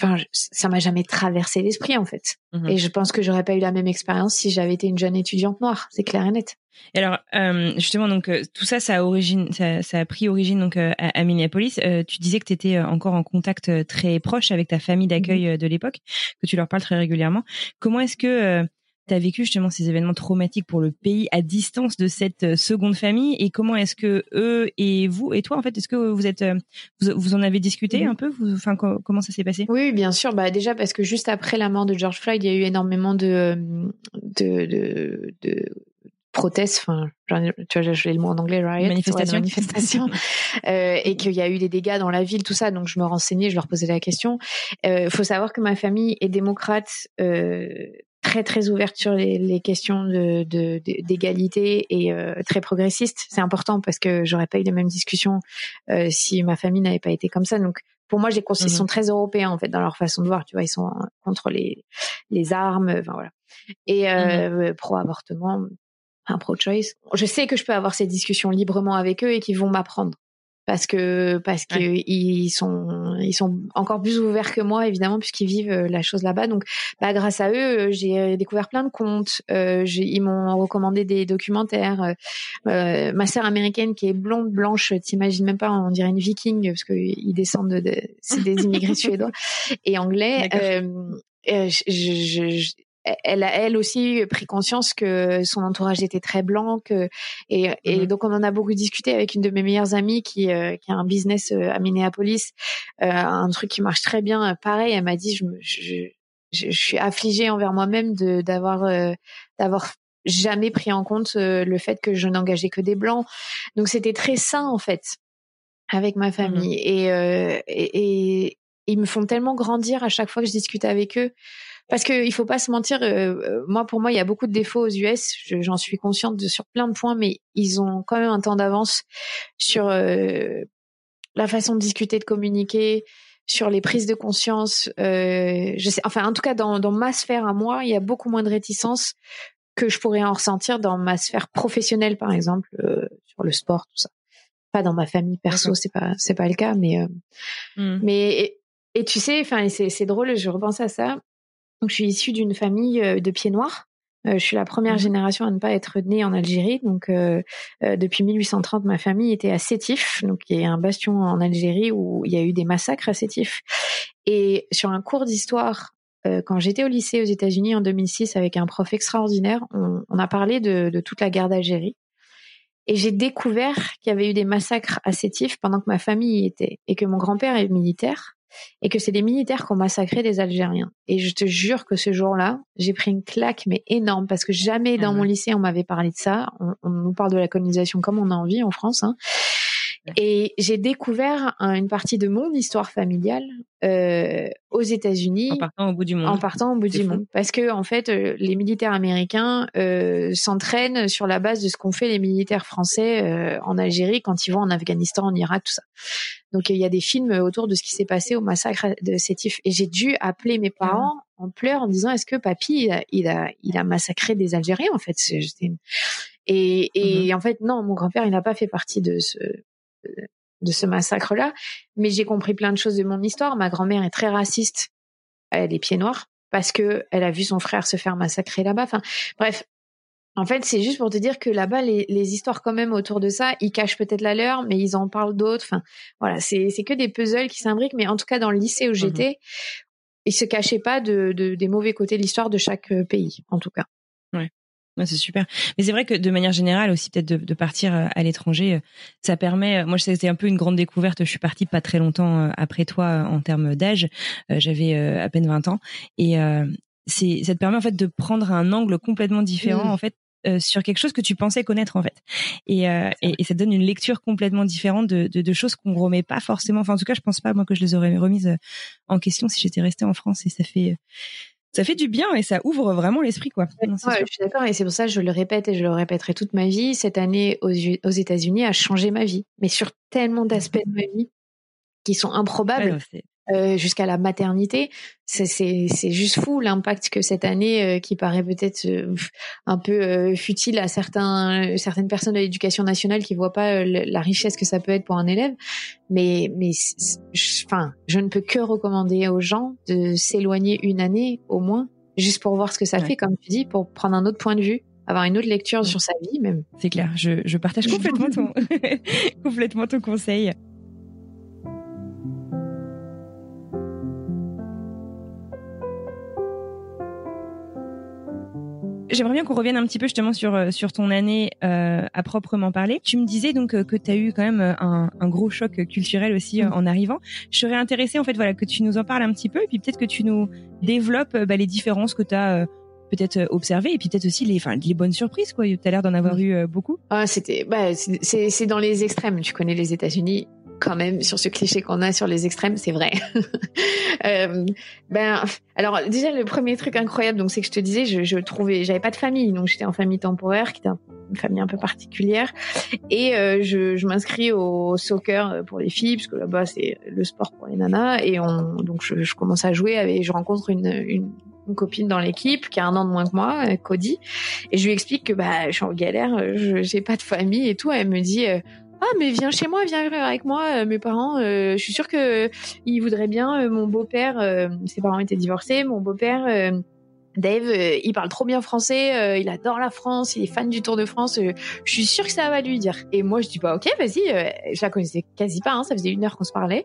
enfin ça m'a jamais traversé l'esprit en fait mhm. et je pense que j'aurais pas eu la même expérience si j'avais été une jeune étudiante noire c'est clair et net et alors euh, justement donc euh, tout ça ça a origine ça, ça a pris origine donc euh, à, Minneapolis euh, tu disais que tu étais encore en contact très proche avec ta famille d'accueil mhm. de l'époque que tu leur parles très régulièrement comment est-ce que tu as vécu justement ces événements traumatiques pour le pays à distance de cette euh, seconde famille et comment est-ce que eux et vous et toi en fait est-ce que vous êtes euh, vous, en avez discuté un peu? Enfin comment ça s'est passé? Oui, bien sûr. Bah déjà parce que juste après la mort de George Floyd, il y a eu énormément de de, de, de protestes, enfin, tu vois, j'ai le mot en anglais, riot, manifestation, manifestation euh, et qu'il y a eu des dégâts dans la ville, tout ça. Donc je me renseignais, je leur posais la question. Il euh, faut savoir que ma famille est démocrate, euh, très très ouverte sur les, les questions de d'égalité et euh, très progressiste. C'est important parce que j'aurais pas eu les mêmes discussions euh, si ma famille n'avait pas été comme ça. Donc pour moi, j'ai ils mmh sont très européens en fait dans leur façon de voir. Tu vois, ils sont contre les les armes, enfin voilà. Et mmh euh, pro avortement, un pro-choice. Je sais que je peux avoir ces discussions librement avec eux et qu'ils vont m'apprendre parce que parce que ils sont ils sont encore plus ouverts que moi évidemment puisqu'ils vivent euh, la chose là-bas. Donc bah grâce à eux euh, j'ai découvert plein de comptes euh, ils m'ont recommandé des documentaires. Euh, ma sœur américaine qui est blonde blanche t'imagines même pas on dirait une viking parce que ils descendent de, c'est des immigrés suédois et anglais. Euh, je, je, elle a elle aussi pris conscience que son entourage était très blanc que, et, et mhm. donc on en a beaucoup discuté avec une de mes meilleures amies qui euh, qui a un business euh, à Minneapolis euh, un truc qui marche très bien pareil elle m'a dit je, je, je, suis affligée envers moi-même de d'avoir d'avoir jamais pris en compte le fait que je n'engageais que des blancs donc c'était très sain en fait avec ma mhm. famille et, et, et ils me font tellement grandir à chaque fois que je discute avec eux parce qu'il faut pas se mentir. Euh, euh, moi, pour moi, il y a beaucoup de défauts aux US. J'en suis consciente de, sur plein de points, mais ils ont quand même un temps d'avance sur euh, la façon de discuter, de communiquer, sur les prises de conscience. je sais, enfin, en tout cas, dans, dans ma sphère à moi, il y a beaucoup moins de réticence que je pourrais en ressentir dans ma sphère professionnelle, par exemple, sur le sport, tout ça. Pas dans ma famille perso, c'est pas c'est pas le cas, mais mmh. mais et, et, tu sais, enfin, c'est drôle, je repense à ça. Donc, je suis issue d'une famille euh, de pieds noirs. Euh, je suis la première mmh génération à ne pas être née en Algérie. Donc, euh, depuis 1830, ma famille était à Sétif, donc il y a un bastion en Algérie où il y a eu des massacres à Sétif. Et sur un cours d'histoire, quand j'étais au lycée aux États-Unis en 2006 avec un prof extraordinaire, on, on a parlé de, de, toute la guerre d'Algérie. Et j'ai découvert qu'il y avait eu des massacres à Sétif pendant que ma famille y était et que mon grand-père est militaire et que c'est des militaires qui ont massacré des Algériens. Et je te jure que ce jour-là, j'ai pris une claque mais énorme parce que jamais dans ah mon lycée on m'avait parlé de ça. On, on, nous parle de la colonisation comme on a envie en France. Hein. Et j'ai découvert une partie de mon histoire familiale euh, aux États-Unis en partant au bout du monde. En partant au bout du monde, parce que en fait, euh, les militaires américains euh, s'entraînent sur la base de ce qu'ont fait les militaires français euh, en Algérie quand ils vont en Afghanistan, en Irak, tout ça. Donc il y a des films autour de ce qui s'est passé au massacre de Sétif, et j'ai dû appeler mes ah parents en pleurs en disant est-ce que papy il a, il a, massacré des Algériens en fait? Et, et mmh en fait non, mon grand-père il n'a pas fait partie de ce de ce massacre-là. Mais j'ai compris plein de choses de mon histoire. Ma grand-mère est très raciste. Elle est pieds noirs parce que elle a vu son frère se faire massacrer là-bas. Enfin, bref. En fait, c'est juste pour te dire que là-bas, les, histoires quand même autour de ça, ils cachent peut-être la leur, mais ils en parlent d'autres. Enfin, voilà, c'est que des puzzles qui s'imbriquent. Mais en tout cas, dans le lycée où mmh j'étais, ils se cachaient pas de, des mauvais côtés de l'histoire de chaque euh, pays, en tout cas. Ouais c'est super. Mais c'est vrai que de manière générale aussi, peut-être de, partir euh, à l'étranger, euh, ça permet. Euh, moi, c'était un peu une grande découverte. Je suis partie pas très longtemps après toi en termes d'âge. J'avais à peine 20 ans et c'est ça te permet en fait de prendre un angle complètement différent mmh. en fait sur quelque chose que tu pensais connaître en fait. Et, et, ça te donne une lecture complètement différente de, de, de choses qu'on remet pas forcément. Enfin, en tout cas, je pense pas moi que je les aurais remises en question si j'étais restée en France. Et ça fait ça fait du bien et ça ouvre vraiment l'esprit, quoi. je suis d'accord et c'est pour ça que je le répète et je le répéterai toute ma vie. Cette année aux, aux États-Unis a changé ma vie, mais sur tellement d'aspects de ma vie qui sont improbables. Euh, jusqu'à la maternité. C'est juste fou l'impact que cette année, euh, qui paraît peut-être euh, un peu futile à certains, certaines personnes de l'éducation nationale qui voient pas la richesse que ça peut être pour un élève. Mais, mais, enfin, je ne peux que recommander aux gens de s'éloigner une année au moins, juste pour voir ce que ça fait, comme tu dis, pour prendre un autre point de vue avoir une autre lecture sur sa vie même. C'est clair, je, je partage complètement ton, complètement ton conseil. J'aimerais bien qu'on revienne un petit peu justement sur euh, sur ton année euh, à proprement parler. Tu me disais donc euh, que tu as eu quand même un, un, gros choc culturel aussi mm. en arrivant. Je serais intéressée en fait voilà que tu nous en parles un petit peu et puis peut-être que tu nous développes bah, les différences que tu as peut-être observées et puis peut-être aussi les enfin les bonnes surprises quoi. Tu as l'air d'en avoir mm. eu beaucoup. Ah, c'était bah c'est c'est dans les extrêmes. Tu connais les États-Unis quand même sur ce cliché qu'on a sur les extrêmes, c'est vrai. euh, ben, alors déjà le premier truc incroyable, donc c'est que je te disais, je, je trouvais, j'avais pas de famille, donc j'étais en famille temporaire, qui était une famille un peu particulière, et euh, je, je m'inscris au soccer pour les filles, parce que là-bas c'est le sport pour les nanas, et on, donc je, je commence à jouer, avec, je rencontre une, une une copine dans l'équipe qui a un an de moins que moi, Cody, et je lui explique que bah je suis en galère, j'ai pas de famille et tout. Elle me dit euh, ah mais viens chez moi, viens avec moi. Euh, mes parents, euh, je suis sûre que ils voudraient bien. Euh, mon beau-père, ses parents étaient divorcés. Mon beau-père Dave, euh, il parle trop bien français, euh, il adore la France, il est fan du Tour de France. Euh, je suis sûre que ça va lui dire. Et moi, je dis pas, ok, vas-y. je la connaissais quasi pas, hein, ça faisait une heure qu'on se parlait.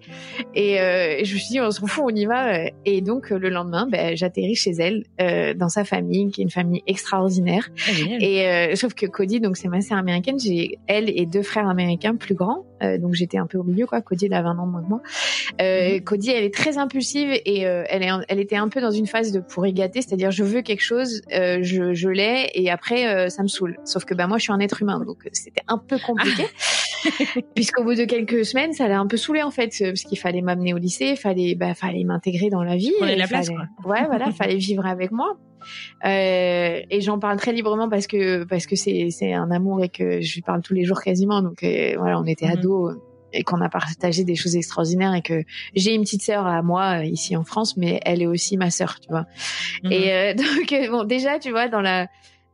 Et, je me suis dit, on s'en fout, on y va. Et donc le lendemain, ben, j'atterris chez elle, dans sa famille, qui est une famille extraordinaire. Ah, et sauf que Cody, donc c'est ma sœur américaine, j'ai elle et deux frères américains plus grands. Donc j'étais un peu au milieu, quoi. Cody, elle a 20 ans moins que moi. Mhm. Cody, elle est très impulsive et elle, est, elle était un peu dans une phase de pour y gâter, c'est-à-dire je veux quelque chose, euh, je, je l'ai et après euh, ça me saoule. Sauf que bah moi je suis un être humain donc euh, c'était un peu compliqué. Puisqu'au bout de quelques semaines, ça l'a un peu saoulé en fait, parce qu'il fallait m'amener au lycée, fallait bah fallait m'intégrer dans la vie. la place quoi. Ouais voilà, fallait vivre avec moi. Euh, et j'en parle très librement parce que parce que c'est c'est un amour et que je lui parle tous les jours quasiment. Donc voilà, on était mhm. ados et qu'on a partagé des choses extraordinaires et que j'ai une petite sœur à moi euh, ici en France, mais elle est aussi ma sœur, tu vois. Mhm. Et euh, donc euh, bon, déjà, tu vois, dans la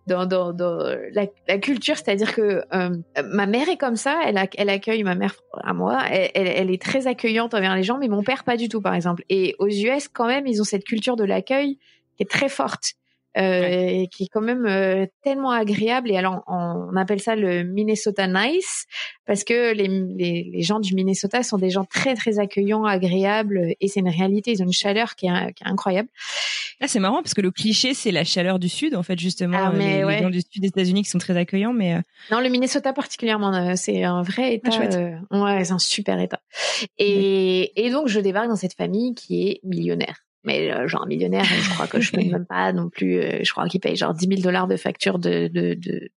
dans, dans, dans la, la culture, c'est-à-dire que ma mère est comme ça, elle, a, elle accueille ma mère à moi, elle, elle, est très accueillante envers les gens, mais mon père pas du tout, par exemple. Et aux US, quand même, ils ont cette culture de l'accueil qui est très forte. Euh, qui est quand même euh, tellement agréable. Et alors, on, appelle ça le Minnesota Nice parce que les, les, les, gens du Minnesota sont des gens très très accueillants, agréables, et c'est une réalité. Ils ont une chaleur qui est, qui est incroyable. Ah, c'est marrant parce que le cliché c'est la chaleur du sud en fait justement ah, mais les, gens du sud des États-Unis qui sont très accueillants mais euh, non le Minnesota particulièrement c'est un vrai ah, état ouais c'est un super état et, et donc je débarque dans cette famille qui est millionnaire mais euh, genre millionnaire, je crois que je paye même pas non plus, euh, je crois qu'il paye genre 10 000 dollars de facture de, de, de,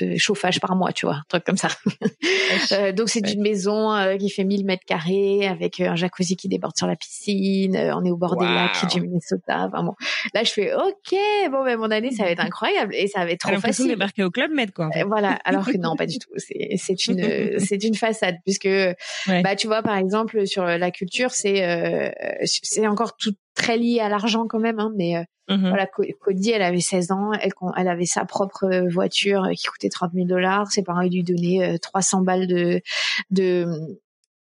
de chauffage par mois, tu vois, un truc comme ça. euh, donc c'est une maison euh, qui fait 1000 mètres carrés avec un jacuzzi qui déborde sur la piscine. on est au bord des lacs du Minnesota. Enfin bon, là je fais ok, bon ben mon année ça va être incroyable et ça va être trop facile. débarquer au club Med quoi. En fait. voilà, alors que non pas du tout. C'est c'est une c'est une façade puisque bah tu vois par exemple sur la culture c'est c'est encore tout très lié à l'argent quand même, hein, mais euh, mmh voilà, Cody, elle avait 16 ans, elle, elle avait sa propre euh, voiture euh, qui coûtait 30 000 dollars. Ses parents lui donnaient 300 balles de de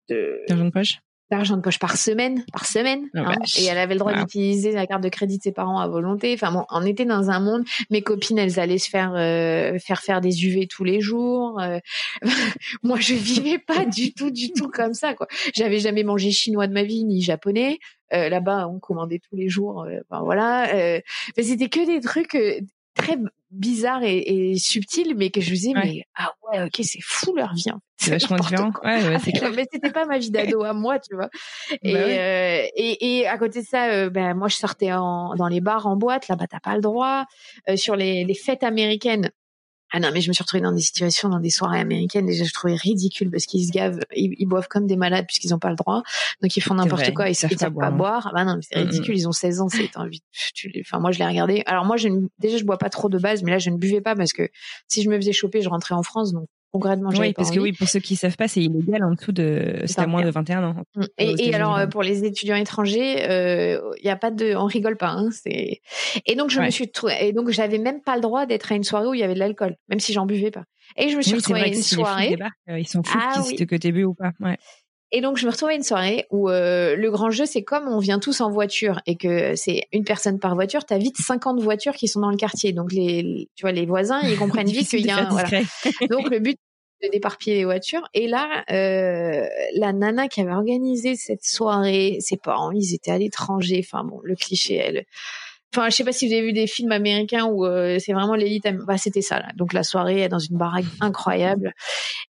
de poche? D'argent de poche par semaine, par semaine, hein, et elle avait le droit d'utiliser la carte de crédit de ses parents à volonté. Enfin bon, on était dans un monde. Mes copines, elles allaient se faire euh, faire faire des UV tous les jours. Euh, moi, je vivais pas du tout, du tout comme ça. Quoi. J'avais jamais mangé chinois de ma vie ni japonais. Euh, Là-bas, on commandait tous les jours. Euh, enfin, voilà. Euh, c'était que des trucs très bizarre et, et subtil, mais que je me disais, mais ah ouais, ok, c'est fou leur vie. C'est vachement différent. Ouais, ouais, c'est clair. mais c'était pas ma vie d'ado à moi, tu vois. Et, bah euh, et, et, à côté de ça, euh, ben moi je sortais en, dans les bars, en boîte. Là-bas, t'as pas le droit. Euh, sur les, les fêtes américaines, ah non, mais je me suis retrouvée dans des situations, dans des soirées américaines, déjà je trouvais ridicule parce qu'ils se gavent, ils, boivent comme des malades puisqu'ils n'ont pas le droit, donc ils font n'importe quoi, ils savent pas boire. boire. Ah bah non, c'est ridicule, ils ont 16 ans, c'est envie. Enfin moi je l'ai regardé. Alors moi je déjà je bois pas trop de base, mais là je ne buvais pas parce que si je me faisais choper, je rentrais en France, donc oui parce que oui pour ceux qui savent pas c'est illégal en dessous de c'est à moins de 21 ans mm. et, alors euh, pour les étudiants étrangers il euh, y a pas de on rigole pas hein, c'est et donc je me suis et donc j'avais même pas le droit d'être à une soirée où il y avait de l'alcool même si j'en buvais pas et je me suis retrouvée à une soirée euh, ils sont fous ah, oui. que t'aies bu ou pas ouais. Et donc je me retrouvais à une soirée où le grand jeu c'est comme on vient tous en voiture et que c'est une personne par voiture, t'as vite 50 voitures qui sont dans le quartier. Donc les tu vois les voisins ils comprennent vite qu'il y a un, voilà. Donc le but déparpiller les voitures. Et là, euh, la nana qui avait organisé cette soirée, ses parents, ils étaient à l'étranger. Enfin bon, le cliché, elle, Enfin, je sais pas si vous avez vu des films américains où euh, c'est vraiment l'élite. Bah, c'était ça. Là. Donc la soirée est dans une baraque incroyable.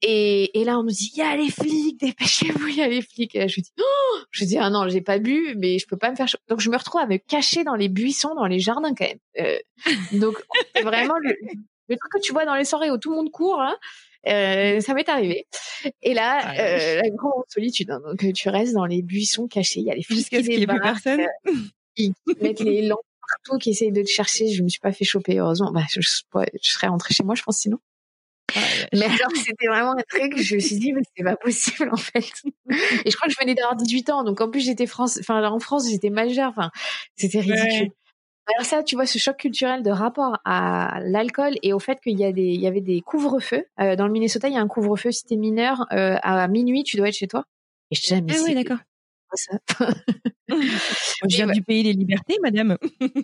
Et, et là, on me dit, il y a les flics, dépêchez-vous, il y a les flics. Et je dis, oh je dis, ah non, j'ai pas bu, mais je peux pas me faire. Donc je me retrouve à me cacher dans les buissons, dans les jardins quand même. Euh, donc vraiment le, le, truc que tu vois dans les soirées où tout le monde court. Hein, euh, ça m'est arrivé. Et là, ah, euh, la grande solitude. Hein, donc tu restes dans les buissons cachés. Il y a les flics Jusqu'à ce qu'il n'y ait plus personne. Euh, qui mettent les lampes partout, qui essayent de te chercher. Je me suis pas fait choper, heureusement. Bah, je, je serais rentrée chez moi, je pense, sinon. mais alors, c'était vraiment un truc, je me suis dit, mais c'est pas possible, en fait. Et je crois que je venais d'avoir 18 ans, donc en plus, j'étais France, enfin, en France, j'étais majeure, enfin, c'était ridicule. Alors ça, tu vois, ce choc culturel de rapport à l'alcool et au fait qu'il y a des, il y avait des couvre-feux. Euh, dans le Minnesota, il y a un couvre-feu si t'es mineur euh, à minuit, tu dois être chez toi. Et je jamais. Ah oui, d'accord Je viens du pays des libertés, madame.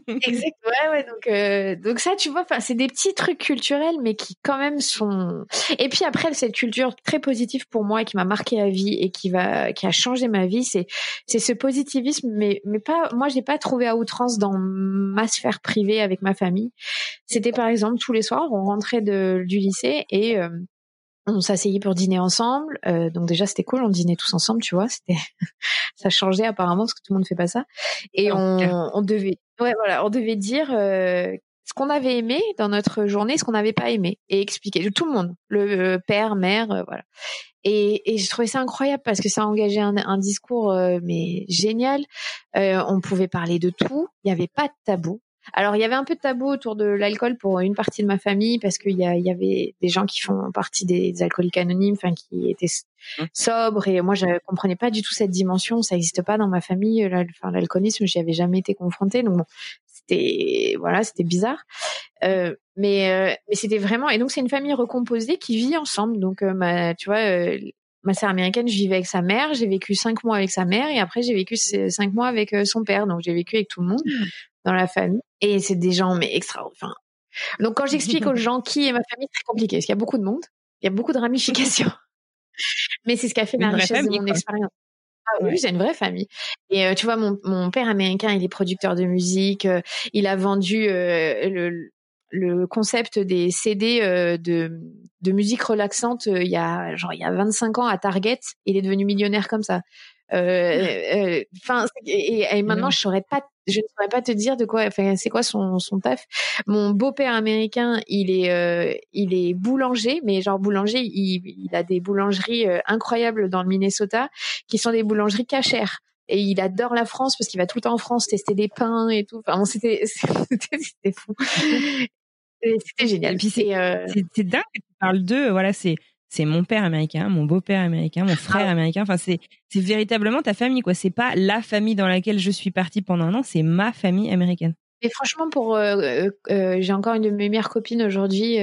exact. Ouais, ouais. Donc, euh, donc ça, tu vois, enfin, c'est des petits trucs culturels, mais qui quand même sont. Et puis après, cette culture très positive pour moi, qui m'a marqué la vie et qui va, qui a changé ma vie, c'est, c'est ce positivisme, mais, mais pas. Moi, j'ai pas trouvé à outrance dans ma sphère privée avec ma famille. C'était par exemple tous les soirs, on rentrait de, du lycée et euh, on s'asseyait pour dîner ensemble. Euh, donc déjà c'était cool, on dînait tous ensemble, tu vois. C'était ça changeait apparemment parce que tout le monde fait pas ça. Et on, on, devait, ouais voilà, on devait dire euh, ce qu'on avait aimé dans notre journée, ce qu'on n'avait pas aimé, et expliquer tout le monde, le père, mère, euh, voilà. Et, et je trouvais ça incroyable parce que ça engageait un, un discours mais génial. on pouvait parler de tout, il n'y avait pas de tabou. Alors, il y avait un peu de tabou autour de l'alcool pour une partie de ma famille parce qu'il y, y, avait des gens qui font partie des alcooliques anonymes, enfin qui étaient mmh. sobres et moi je comprenais pas du tout cette dimension. Ça n'existe pas dans ma famille. L'alcoolisme, j'y avais jamais été confrontée, donc bon, c'était voilà, c'était bizarre. Euh, mais euh, mais c'était vraiment et donc c'est une famille recomposée qui vit ensemble. Donc euh, ma, tu vois, euh, ma sœur américaine, je vivais avec sa mère. J'ai vécu cinq mois avec sa mère et après j'ai vécu cinq mois avec son père. Donc j'ai vécu avec tout le monde. Mmh dans la famille. Et c'est des gens, mais extra. Enfin, donc quand j'explique aux gens qui est ma famille, c'est compliqué parce qu'il y a beaucoup de monde, il y a beaucoup de ramifications. mais c'est ce qui a fait la richesse de mon expérience. Ah oui, c'est une vraie famille. Et euh, tu vois, mon, mon père américain, il est producteur de musique. Euh, il a vendu euh, le, le concept des CD de, de musique relaxante il y a genre il y a 25 ans à Target. Il est devenu millionnaire comme ça. Enfin, et, et, maintenant je saurais pas je ne saurais pas te dire de quoi, enfin, c'est quoi son, son taf. Mon beau-père américain, il est, euh, il est boulanger, mais genre boulanger, il, il a des boulangeries euh, incroyables dans le Minnesota, qui sont des boulangeries cachères. Et il adore la France parce qu'il va tout le temps en France tester des pains et tout. Enfin, c'était, c'était fou. C'était génial. Puis c'est, euh... c'est dingue que tu parles d'eux. Voilà, c'est c'est mon père américain, mon beau-père américain, mon frère ah américain. Enfin, c'est c'est véritablement ta famille, quoi. C'est pas la famille dans laquelle je suis partie pendant un an, c'est ma famille américaine. Et franchement, pour euh, euh, euh, j'ai encore une de mes meilleures copines aujourd'hui,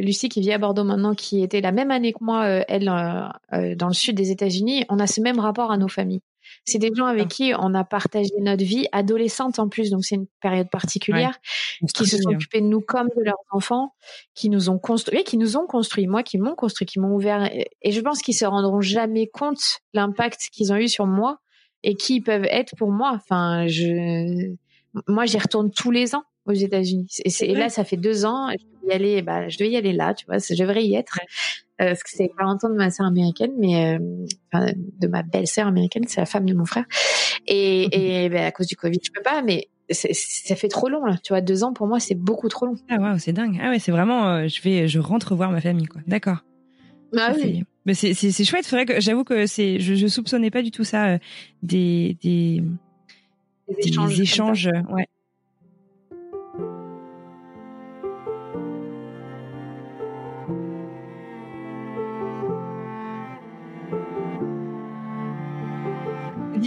Lucie, qui vit à Bordeaux maintenant, qui était la même année que moi, elle, dans le sud des États-Unis. On a ce même rapport à nos familles. C'est des gens avec qui on a partagé notre vie, adolescente en plus, donc c'est une période particulière, qui se sont occupés de nous comme de leurs enfants, qui nous ont construit, qui nous ont construit, moi, qui m'ont construit, qui m'ont ouvert. Et je pense qu'ils se rendront jamais compte l'impact qu'ils ont eu sur moi et qui ils peuvent être pour moi. Enfin, je, moi, j'y retourne tous les ans aux États-Unis. Et, là, ça fait deux ans. Je devais y aller. Bah, je devais y aller là. Tu vois, je devrais y être. Euh, parce que c'est 40 ans de ma sœur américaine, mais euh, enfin, de ma belle-sœur américaine, c'est la femme de mon frère. Et, mhm. et ben, à cause du Covid, je peux pas, mais ça fait trop long là. Tu vois, deux ans pour moi, c'est beaucoup trop long. Ah ouais, c'est dingue. Ah ouais, c'est vraiment, euh, je vais, je rentre voir ma famille, quoi. D'accord. Ah oui. Mais c'est c'est chouette. Faudrait que j'avoue que c'est, je, je soupçonnais pas du tout ça des des, des échanges, des échanges ouais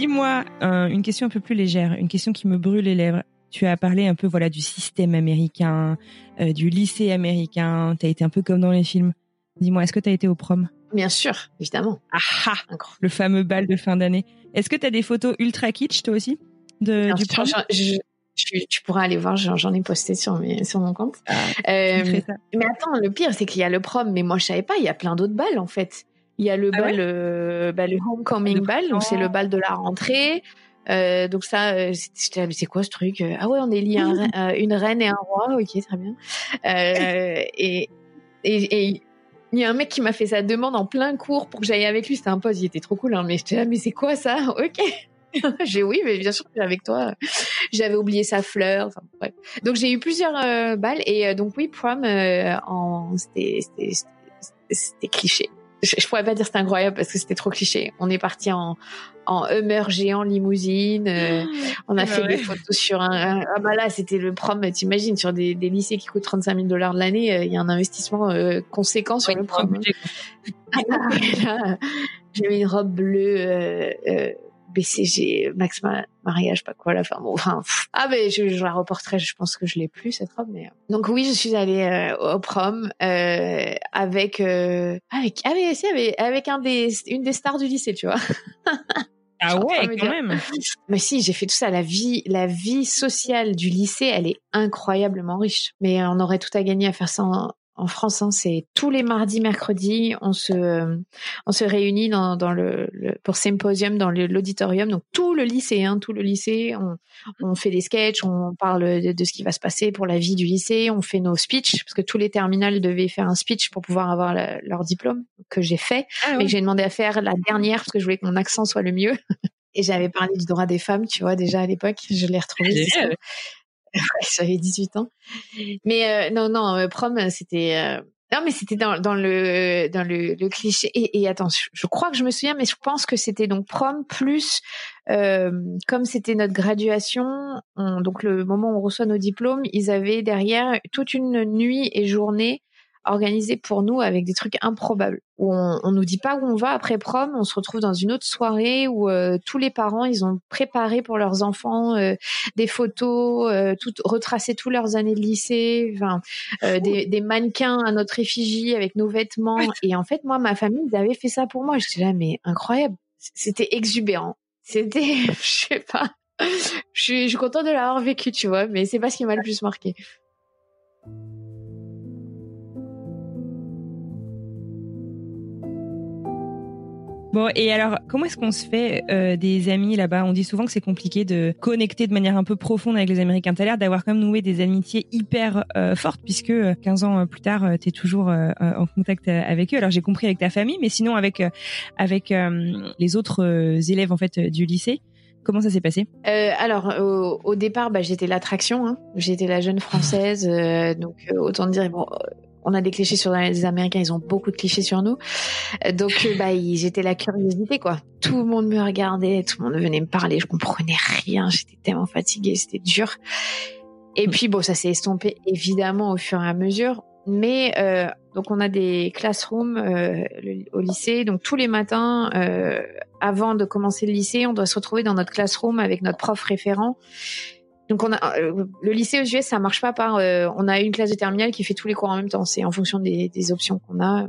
Dis-moi une question un peu plus légère, une question qui me brûle les lèvres. Tu as parlé un peu voilà du système américain, euh, du lycée américain. Tu as été un peu comme dans les films. Dis-moi, est-ce que tu as été au prom? Bien sûr, évidemment. Ah, ah le fameux bal de fin d'année. Est-ce que tu as des photos ultra kitsch toi aussi de, du prom? tu pourras aller voir, j'en ai posté sur, mes, sur mon compte. Ah, euh, mais attends, le pire, c'est qu'il y a le prom, mais moi je savais pas, il y a plein d'autres balles en fait. Il y a le ah bal, euh, bah, le homecoming ball, donc c'est le bal de la rentrée. Euh, donc ça, euh, c'est quoi ce truc? Ah ouais, on élit un, une reine et un roi. Ok, très bien. et, et, et il y a un mec qui m'a fait sa demande en plein cours pour que j'aille avec lui. C'était un pote, il était trop cool. Hein, mais j'étais là, mais c'est quoi ça? Ok. j'ai oui, mais bien sûr que avec toi. J'avais oublié sa fleur. Enfin, bref. Donc j'ai eu plusieurs euh, balles et euh, donc oui, prom, euh, en c'était cliché. Je, je, pourrais pas dire c'était incroyable parce que c'était trop cliché. On est parti en en Hummer géant limousine. Euh, on a ah fait des photos sur un, ah bah là c'était le prom. T'imagines sur des, des, lycées qui coûtent 35 000 dollars de l'année, il y a un investissement conséquent sur le prom. J'ai mis une robe bleue BCG, Max Mariage, pas quoi, la fin. Bon, enfin, ah, mais je, je, la reporterai, je pense que je l'ai plus, cette robe, mais. Euh. Donc oui, je suis allée euh, au prom, euh, avec, euh, avec, avec, avec, avec un des, une des stars du lycée, tu vois. Ah ouais, quand même. Mais si, j'ai fait tout ça. La vie, la vie sociale du lycée, elle est incroyablement riche. Mais on aurait tout à gagner à faire ça en, en France, hein, c'est tous les mardis, mercredis, on se, euh, on se réunit dans, dans le, pour symposium dans l'auditorium. Donc tout le lycée, hein, tout le lycée, on, on fait des sketchs, on parle de, ce qui va se passer pour la vie du lycée, on fait nos speeches parce que tous les terminales devaient faire un speech pour pouvoir avoir leur diplôme que j'ai fait, ah mais que j'ai demandé à faire la dernière parce que je voulais que mon accent soit le mieux. Et j'avais parlé du droit des femmes, tu vois, déjà à l'époque, je l'ai retrouvé. J'avais 18 ans. Mais euh, non, non, euh, prom, c'était. Euh, non, mais c'était dans, dans le dans le, le cliché. Et, et, attends, je crois que je me souviens, mais je pense que c'était donc prom plus comme c'était notre graduation, donc le moment où on reçoit nos diplômes, ils avaient derrière toute une nuit et journée organisé pour nous avec des trucs improbables. Où on, on nous dit pas où on va après prom, on se retrouve dans une autre soirée où euh, tous les parents ils ont préparé pour leurs enfants euh, des photos, euh, tout retracé tous leurs années de lycée, enfin des, des, mannequins à notre effigie avec nos vêtements. Et en fait moi ma famille ils avaient fait ça pour moi, j'étais là mais incroyable, c'était exubérant, c'était je sais pas, je suis, je suis contente de l'avoir vécu tu vois, mais c'est pas ce qui m'a le plus marqué. Bon, et alors, comment est-ce qu'on se fait euh, des amis là-bas? On dit souvent que c'est compliqué de connecter de manière un peu profonde avec les Américains. T'as l'air d'avoir quand même noué des amitiés hyper euh, fortes, puisque 15 euh, ans plus tard, tu es toujours en contact avec eux. Alors, j'ai compris avec ta famille, mais sinon avec avec les autres élèves en fait du lycée. Comment ça s'est passé? Euh, Alors, au, au départ, bah, j'étais l'attraction. Hein. J'étais la jeune française. Euh, donc, autant dire, bon, on a des clichés sur les Américains, ils ont beaucoup de clichés sur nous. Donc, euh, bah, j'étais la curiosité, quoi. Tout le monde me regardait, tout le monde venait me parler, je comprenais rien, j'étais tellement fatiguée, c'était dur. Et puis, bon, ça s'est estompé évidemment au fur et à mesure. Mais euh, donc on a des classrooms euh, au lycée, donc tous les matins avant de commencer le lycée, on doit se retrouver dans notre classroom avec notre prof référent donc on a euh, le lycée aux US, ça marche pas par. Euh, on a une classe de terminale qui fait tous les cours en même temps. C'est en fonction des, des options qu'on a.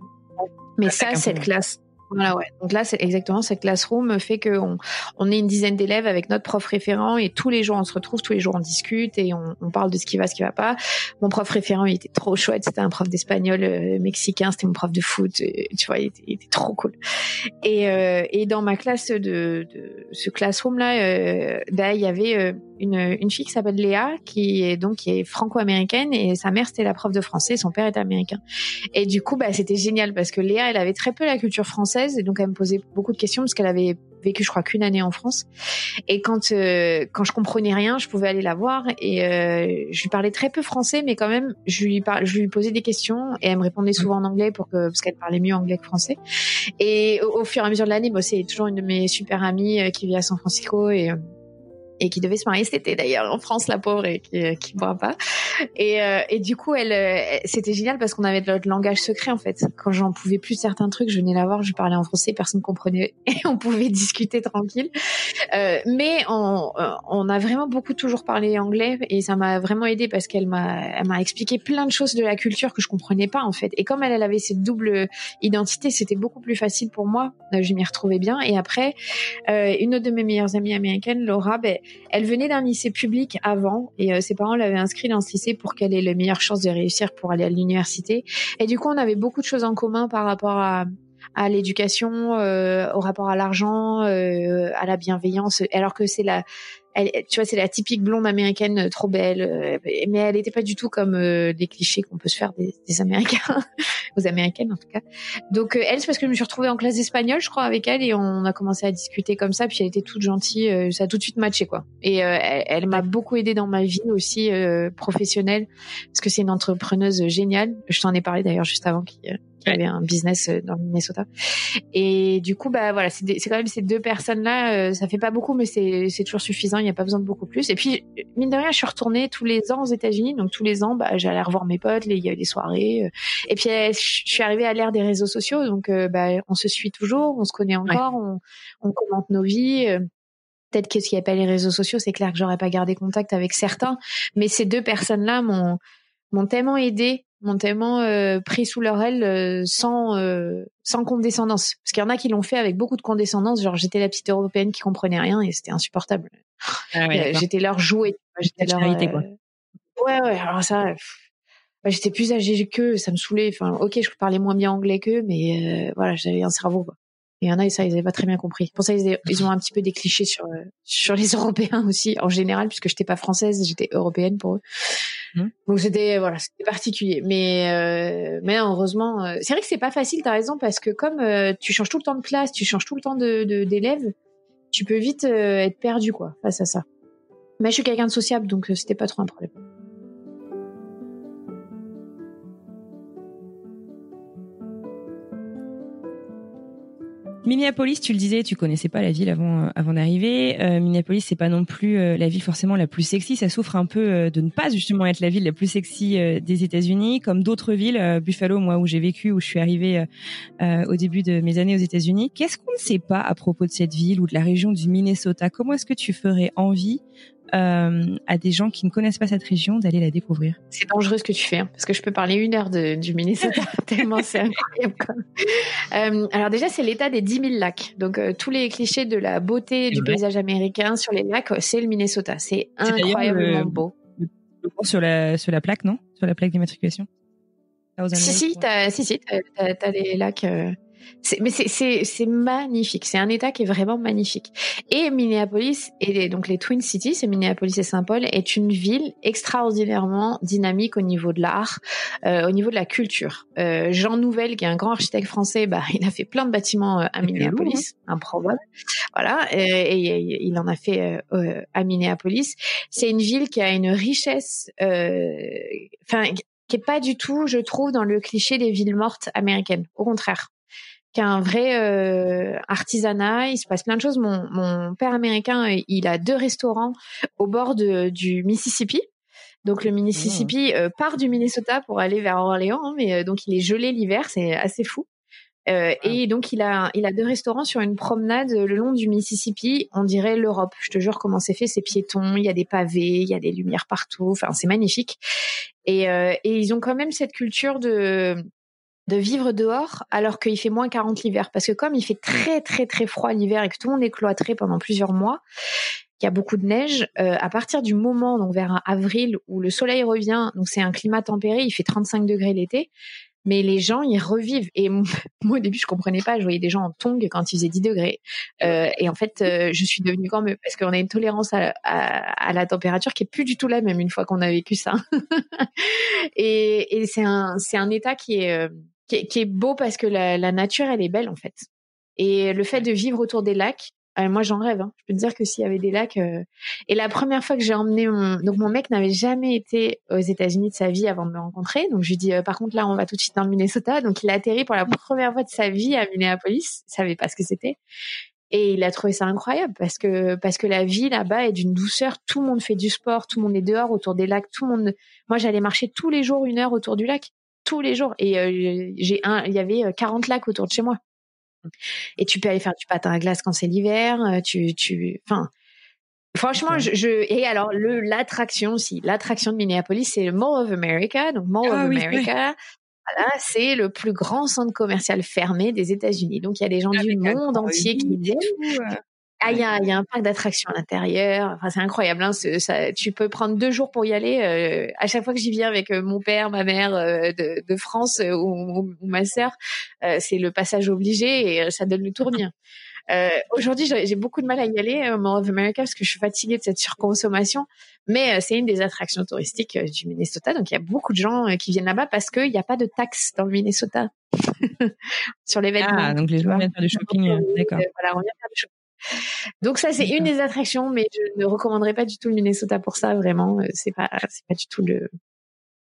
Mais ça, cette classe, voilà, ouais. Donc là, c'est exactement cette classroom fait qu'on on est une dizaine d'élèves avec notre prof référent et tous les jours on se retrouve, tous les jours on discute et on, on parle de ce qui va, ce qui va pas. Mon prof référent, il était trop chouette. C'était un prof d'espagnol euh, mexicain. C'était mon prof de foot. Euh, tu vois, il était, il était trop cool. Et, euh, et dans ma classe de, de ce classroom là, euh, il y avait une, une fille qui s'appelle Léa, qui est donc qui est franco-américaine et sa mère c'était la prof de français, son père était américain. Et du coup, bah c'était génial parce que Léa, elle avait très peu la culture française et donc elle me posait beaucoup de questions parce qu'elle avait vécu je crois qu'une année en France. Et quand euh, quand je comprenais rien je pouvais aller la voir et euh, je lui parlais très peu français mais quand même je lui je lui posais des questions et elle me répondait souvent en anglais pour que parce qu'elle parlait mieux anglais que français. Et au, fur et à mesure de l'année bon, c'est toujours une de mes super amies euh, qui vit à San Francisco et et qui devait se marier cet été d'ailleurs en France, la pauvre, et qui ne qui boit pas. Et, euh, et du coup, elle, euh, c'était génial parce qu'on avait notre langage secret en fait. Quand j'en pouvais plus certains trucs, je venais la voir, je parlais en français, personne ne comprenait et on pouvait discuter tranquille. Euh, mais on, euh, on a vraiment beaucoup toujours parlé anglais et ça m'a vraiment aidé parce qu'elle m'a, elle m'a expliqué plein de choses de la culture que je comprenais pas en fait. Et comme elle, elle avait cette double identité, c'était beaucoup plus facile pour moi. Je m'y retrouvais bien. Et après, euh, une autre de mes meilleures amies américaines, Laura, ben, elle venait d'un lycée public avant et euh, ses parents l'avaient inscrite dans ce lycée pour qu'elle ait les meilleures chances de réussir pour aller à l'université. Et du coup, on avait beaucoup de choses en commun par rapport à à l'éducation, au rapport à l'argent, à la bienveillance, alors que c'est la elle, tu vois, c'est la typique blonde américaine euh, trop belle, euh, mais elle n'était pas du tout comme euh, des clichés qu'on peut se faire des, des Américains, aux Américaines en tout cas. Donc elle, c'est parce que je me suis retrouvée en classe d'espagnol, je crois, avec elle, et on a commencé à discuter comme ça. Puis elle était toute gentille, ça a tout de suite matché quoi. Et elle, elle m'a beaucoup aidée dans ma vie aussi professionnelle, parce que c'est une entrepreneuse géniale. Je t'en ai parlé d'ailleurs juste avant qui qui avait un business euh, dans le Minnesota. Et du coup, bah voilà, c'est quand même ces deux personnes-là. Euh, ça fait pas beaucoup, mais c'est toujours suffisant. Il n'y a pas besoin de beaucoup plus. Et puis, mine de rien, je suis retournée tous les ans aux États-Unis. Donc tous les ans, bah, j'allais revoir mes potes. Il y avait des soirées. Euh. Et puis, je suis arrivée à l'ère des réseaux sociaux. Donc, bah, on se suit toujours, on se connaît encore, on, on commente nos vies peut-être que ce qui appelle les réseaux sociaux, c'est clair que j'aurais pas gardé contact avec certains, mais ces deux personnes-là m'ont m'ont tellement aidé m'ont tellement euh, pris sous leur aile euh, sans euh, sans condescendance. Parce qu'il y en a qui l'ont fait avec beaucoup de condescendance. Genre j'étais la petite européenne qui comprenait rien et c'était insupportable. Ah j'étais leur jouet. J'étais leur quoi. ouais ouais alors ça j'étais plus âgée qu'eux ça me saoulait. Enfin ok je parlais moins bien anglais qu'eux mais voilà j'avais un cerveau quoi et il y en a, ça, ils n'avaient pas très bien compris. Pour ça, ils, ils ont un petit peu des clichés sur, sur les Européens aussi, en général, puisque j'étais pas française, j'étais européenne pour eux. Mmh. Donc c'était voilà, c'était particulier. Mais euh, mais heureusement, euh, c'est vrai que c'est pas facile. T'as raison parce que comme euh, tu changes tout le temps de classe, tu changes tout le temps de d'élèves, tu peux vite être perdu quoi face à ça. Mais je suis quelqu'un de sociable, donc c'était pas trop un problème. Minneapolis, tu le disais, tu connaissais pas la ville avant euh, d'arriver. Euh, Minneapolis, c'est pas non plus euh, la ville forcément la plus sexy. Ça souffre un peu de ne pas justement être la ville la plus sexy des États-Unis, comme d'autres villes. Buffalo, moi, où j'ai vécu, où je suis arrivée au début de mes années aux États-Unis. Qu'est-ce qu'on ne sait pas à propos de cette ville ou de la région du Minnesota? Comment est-ce que tu ferais envie euh, à des gens qui ne connaissent pas cette région d'aller la découvrir. C'est dangereux ce que tu fais, hein, parce que je peux parler une heure de, du Minnesota, tellement c'est incroyable. Euh, alors déjà, c'est l'état des 10 000 lacs. Donc euh, tous les clichés de la beauté du paysage américain sur les lacs, c'est le Minnesota. C'est incroyablement beau. sur la sur la plaque, non? Sur la plaque d'immatriculation? Si si, t'as, si si, t'as, les lacs. Euh, mais c'est magnifique. C'est un État qui est vraiment magnifique. Et Minneapolis, et donc les Twin Cities, c'est Minneapolis et Saint-Paul, est une ville extraordinairement dynamique au niveau de l'art, euh, au niveau de la culture. Euh, Jean Nouvel, qui est un grand architecte français, bah, il a fait plein de bâtiments euh, à Minneapolis, hein. improbable. Voilà, et, il en a fait à Minneapolis. C'est une ville qui a une richesse, enfin, qui est pas du tout, je trouve, dans le cliché des villes mortes américaines. Au contraire qui a un vrai euh, artisanat. Il se passe plein de choses. Mon, mon père américain, il a deux restaurants au bord de, du Mississippi. Donc le Mississippi euh, part du Minnesota pour aller vers Orléans, hein, mais euh, donc il est gelé l'hiver, c'est assez fou. Euh, ah. Et donc il a il a deux restaurants sur une promenade le long du Mississippi. On dirait l'Europe. Je te jure comment c'est fait. C'est piéton. Il y a des pavés, il y a des lumières partout. Enfin c'est magnifique. Et, et ils ont quand même cette culture de de vivre dehors alors qu'il fait moins 40 l'hiver. Parce que comme il fait très très très froid l'hiver et que tout le monde est cloîtré pendant plusieurs mois, qu'il y a beaucoup de neige, euh, à partir du moment, donc vers avril, où le soleil revient, donc c'est un climat tempéré, il fait 35 degrés l'été, mais les gens ils revivent. Et moi au début je comprenais pas. Je voyais des gens en tongs quand il faisait 10 degrés. Euh, et en fait euh, je suis devenue quand même parce qu'on a une tolérance à, à, la température qui est plus du tout la même une fois qu'on a vécu ça. Et, et c'est un c'est un état qui est euh, qui est, beau parce que la, la, nature, elle est belle en fait. Et le fait de vivre autour des lacs, euh, moi j'en rêve. Hein. Je peux te dire que s'il y avait des lacs. Euh, et la première fois que j'ai emmené mon, donc mon mec n'avait jamais été aux États-Unis de sa vie avant de me rencontrer. Donc je lui dis, euh, par contre là, on va tout de suite dans le Minnesota. Donc il a atterri pour la première fois de sa vie à Minneapolis. Il savait pas ce que c'était. Et il a trouvé ça incroyable parce que parce que la vie là-bas est d'une douceur. Tout le monde fait du sport, tout le monde est dehors autour des lacs. Tout le monde. Moi, j'allais marcher tous les jours une heure autour du lac tous les jours. Et euh, j'ai un, il y avait 40 euh, lacs autour de chez moi. Et tu peux aller faire du patin à glace quand c'est l'hiver. Euh, tu, tu, enfin, franchement, je, je, et alors le l'attraction aussi, l'attraction de Minneapolis, c'est le Mall of America. Donc Mall of ah America. Voilà, c'est le plus grand centre commercial fermé des États-Unis. Donc il y a des gens du monde entier qui viennent. Ah, il y a, y a, un parc d'attractions à l'intérieur. Enfin, c'est incroyable. Hein, ça, tu peux prendre deux jours pour y aller. Euh, à chaque fois que j'y viens avec euh, mon père, ma mère euh, de, de, France ou, ou, ma sœur, c'est le passage obligé et ça donne le tournis. Euh, Aujourd'hui, j'ai beaucoup de mal à y aller au Mall of America parce que je suis fatiguée de cette surconsommation. Mais c'est une des attractions touristiques du Minnesota, donc il y a beaucoup de gens qui viennent là-bas parce qu'il n'y a pas de taxes dans le Minnesota sur les vêtements. Ah, donc les gens viennent faire du shopping, d'accord. voilà, on vient faire du shopping. Donc ça c'est une des attractions, mais je ne recommanderais pas du tout le Minnesota pour ça. Vraiment, euh, c'est pas c'est pas du tout le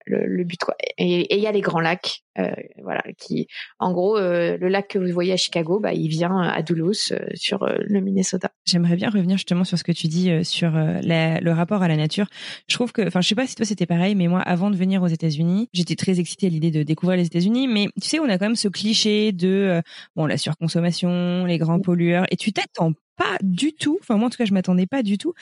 le, but quoi. Et il y a les grands lacs, euh, voilà, qui, en gros, euh, le lac que vous voyez à Chicago, bah, il vient à Duluth euh, sur euh, le Minnesota. J'aimerais bien revenir justement sur ce que tu dis sur la, le rapport à la nature. Je trouve que, enfin, je sais pas si toi c'était pareil, mais moi, avant de venir aux États-Unis, j'étais très excitée à l'idée de découvrir les États-Unis. Mais tu sais, on a quand même ce cliché de bon la surconsommation, les grands pollueurs, et tu t'attends pas du tout, enfin moi en tout cas je m'attendais pas du tout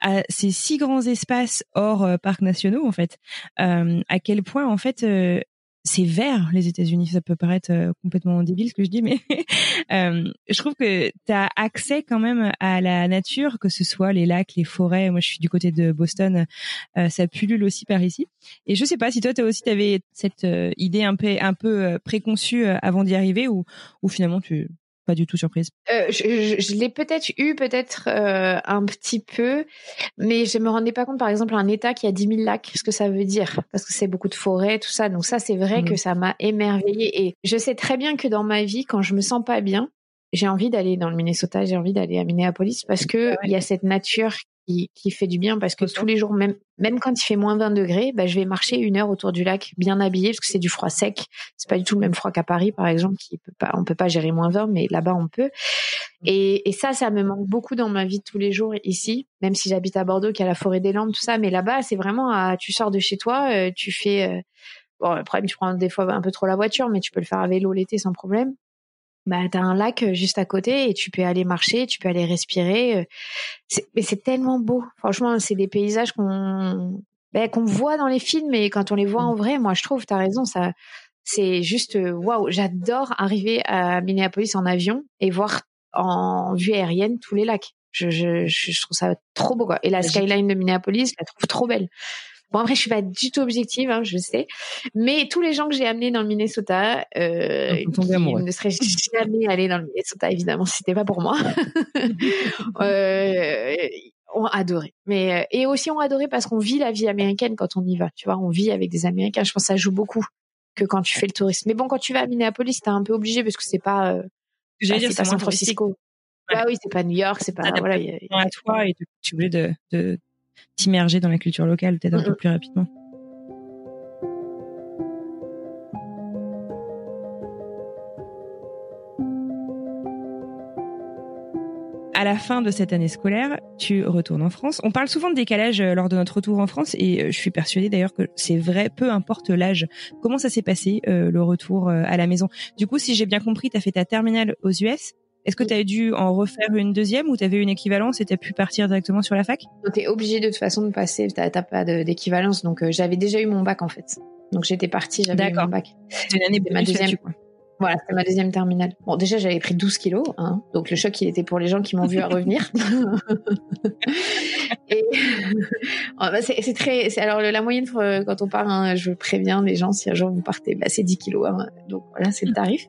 à ces six grands espaces hors euh, parcs nationaux en fait. Euh, à quel point en fait euh, c'est vert les États-Unis. Ça peut paraître euh, complètement débile ce que je dis, mais je trouve que tu as accès quand même à la nature, que ce soit les lacs, les forêts. Moi, je suis du côté de Boston, ça pullule aussi par ici. Et je sais pas si toi, tu aussi avais cette idée un peu un peu préconçue avant d'y arriver, ou, ou finalement tu pas du tout surprise euh, Je, je, l'ai peut-être eu, peut-être euh, un petit peu, mais je me rendais pas compte, par exemple, un État qui a 10 000 lacs, ce que ça veut dire, parce que c'est beaucoup de forêts, tout ça. Donc ça, c'est vrai que mmh. ça m'a émerveillée. Et je sais très bien que dans ma vie, quand je me sens pas bien, j'ai envie d'aller dans le Minnesota, j'ai envie d'aller à Minneapolis parce que il y a cette nature qui, qui fait du bien parce que tous les jours, même, même quand il fait moins 20 degrés, bah, je vais marcher une heure autour du lac bien habillé parce que c'est du froid sec. C'est pas du tout le même froid qu'à Paris, par exemple, qui peut pas, on peut pas gérer moins 20, mais là-bas on peut. Et, et ça, ça me manque beaucoup dans ma vie de tous les jours ici, même si j'habite à Bordeaux, qui a la forêt des Landes, tout ça. Mais là-bas, c'est vraiment, à, tu sors de chez toi, euh, tu fais, euh, bon, le problème, tu prends des fois un peu trop la voiture, mais tu peux le faire à vélo l'été sans problème bah t'as un lac euh, juste à côté et tu peux aller marcher, tu peux aller respirer. Euh. Mais c'est tellement beau. Franchement, c'est des paysages qu'on ben, qu'on voit dans les films, mais quand on les voit en vrai, moi je trouve, t'as raison, ça c'est juste euh, waouh. J'adore arriver à Minneapolis en avion et voir en vue aérienne tous les lacs. Je, je, je trouve ça trop beau quoi. Et la skyline de Minneapolis, je la trouve trop belle. Bon après je suis pas du tout objective, hein, je sais, mais tous les gens que j'ai amenés dans le Minnesota, euh, qui ne seraient jamais allés dans le Minnesota évidemment, si c'était pas pour moi, euh, ont adoré. Mais euh, et aussi ont adoré parce qu'on vit la vie américaine quand on y va. Tu vois, on vit avec des Américains. Je pense que ça joue beaucoup que quand tu fais le tourisme. Mais bon, quand tu vas à Minneapolis, t'es un peu obligé parce que c'est pas. Euh, bah, c'est pas San Francisco. Bah oui, c'est pas New York, c'est pas. Voilà, y a, à toi et tu es obligé de t'immerger dans la culture locale peut-être un peu plus rapidement. à la fin de cette année scolaire, tu retournes en France. On parle souvent de décalage euh, lors de notre retour en France et euh, je suis persuadée d'ailleurs que c'est vrai, peu importe l'âge. Comment ça s'est passé euh, le retour à la maison? Du coup, si j'ai bien compris, tu as fait ta terminale aux US est-ce que tu as dû en refaire une deuxième ou tu avais une équivalence et tu as pu partir directement sur la fac? Tu es obligé de toute façon de passer, tu n'as pas d'équivalence. Donc euh, j'avais déjà eu mon bac en fait. Donc j'étais partie, j'avais eu mon bac. C'est une année ma deuxième. Voilà, c'était ma deuxième terminale. Bon, déjà, j'avais pris 12 kilos, hein, donc le choc, il était pour les gens qui m'ont vu à revenir. et oh, bah, c'est très, alors la moyenne quand on part, hein, je préviens les gens si un jour vous partez, bah, c'est 10 kilos, hein, donc voilà, c'est le tarif.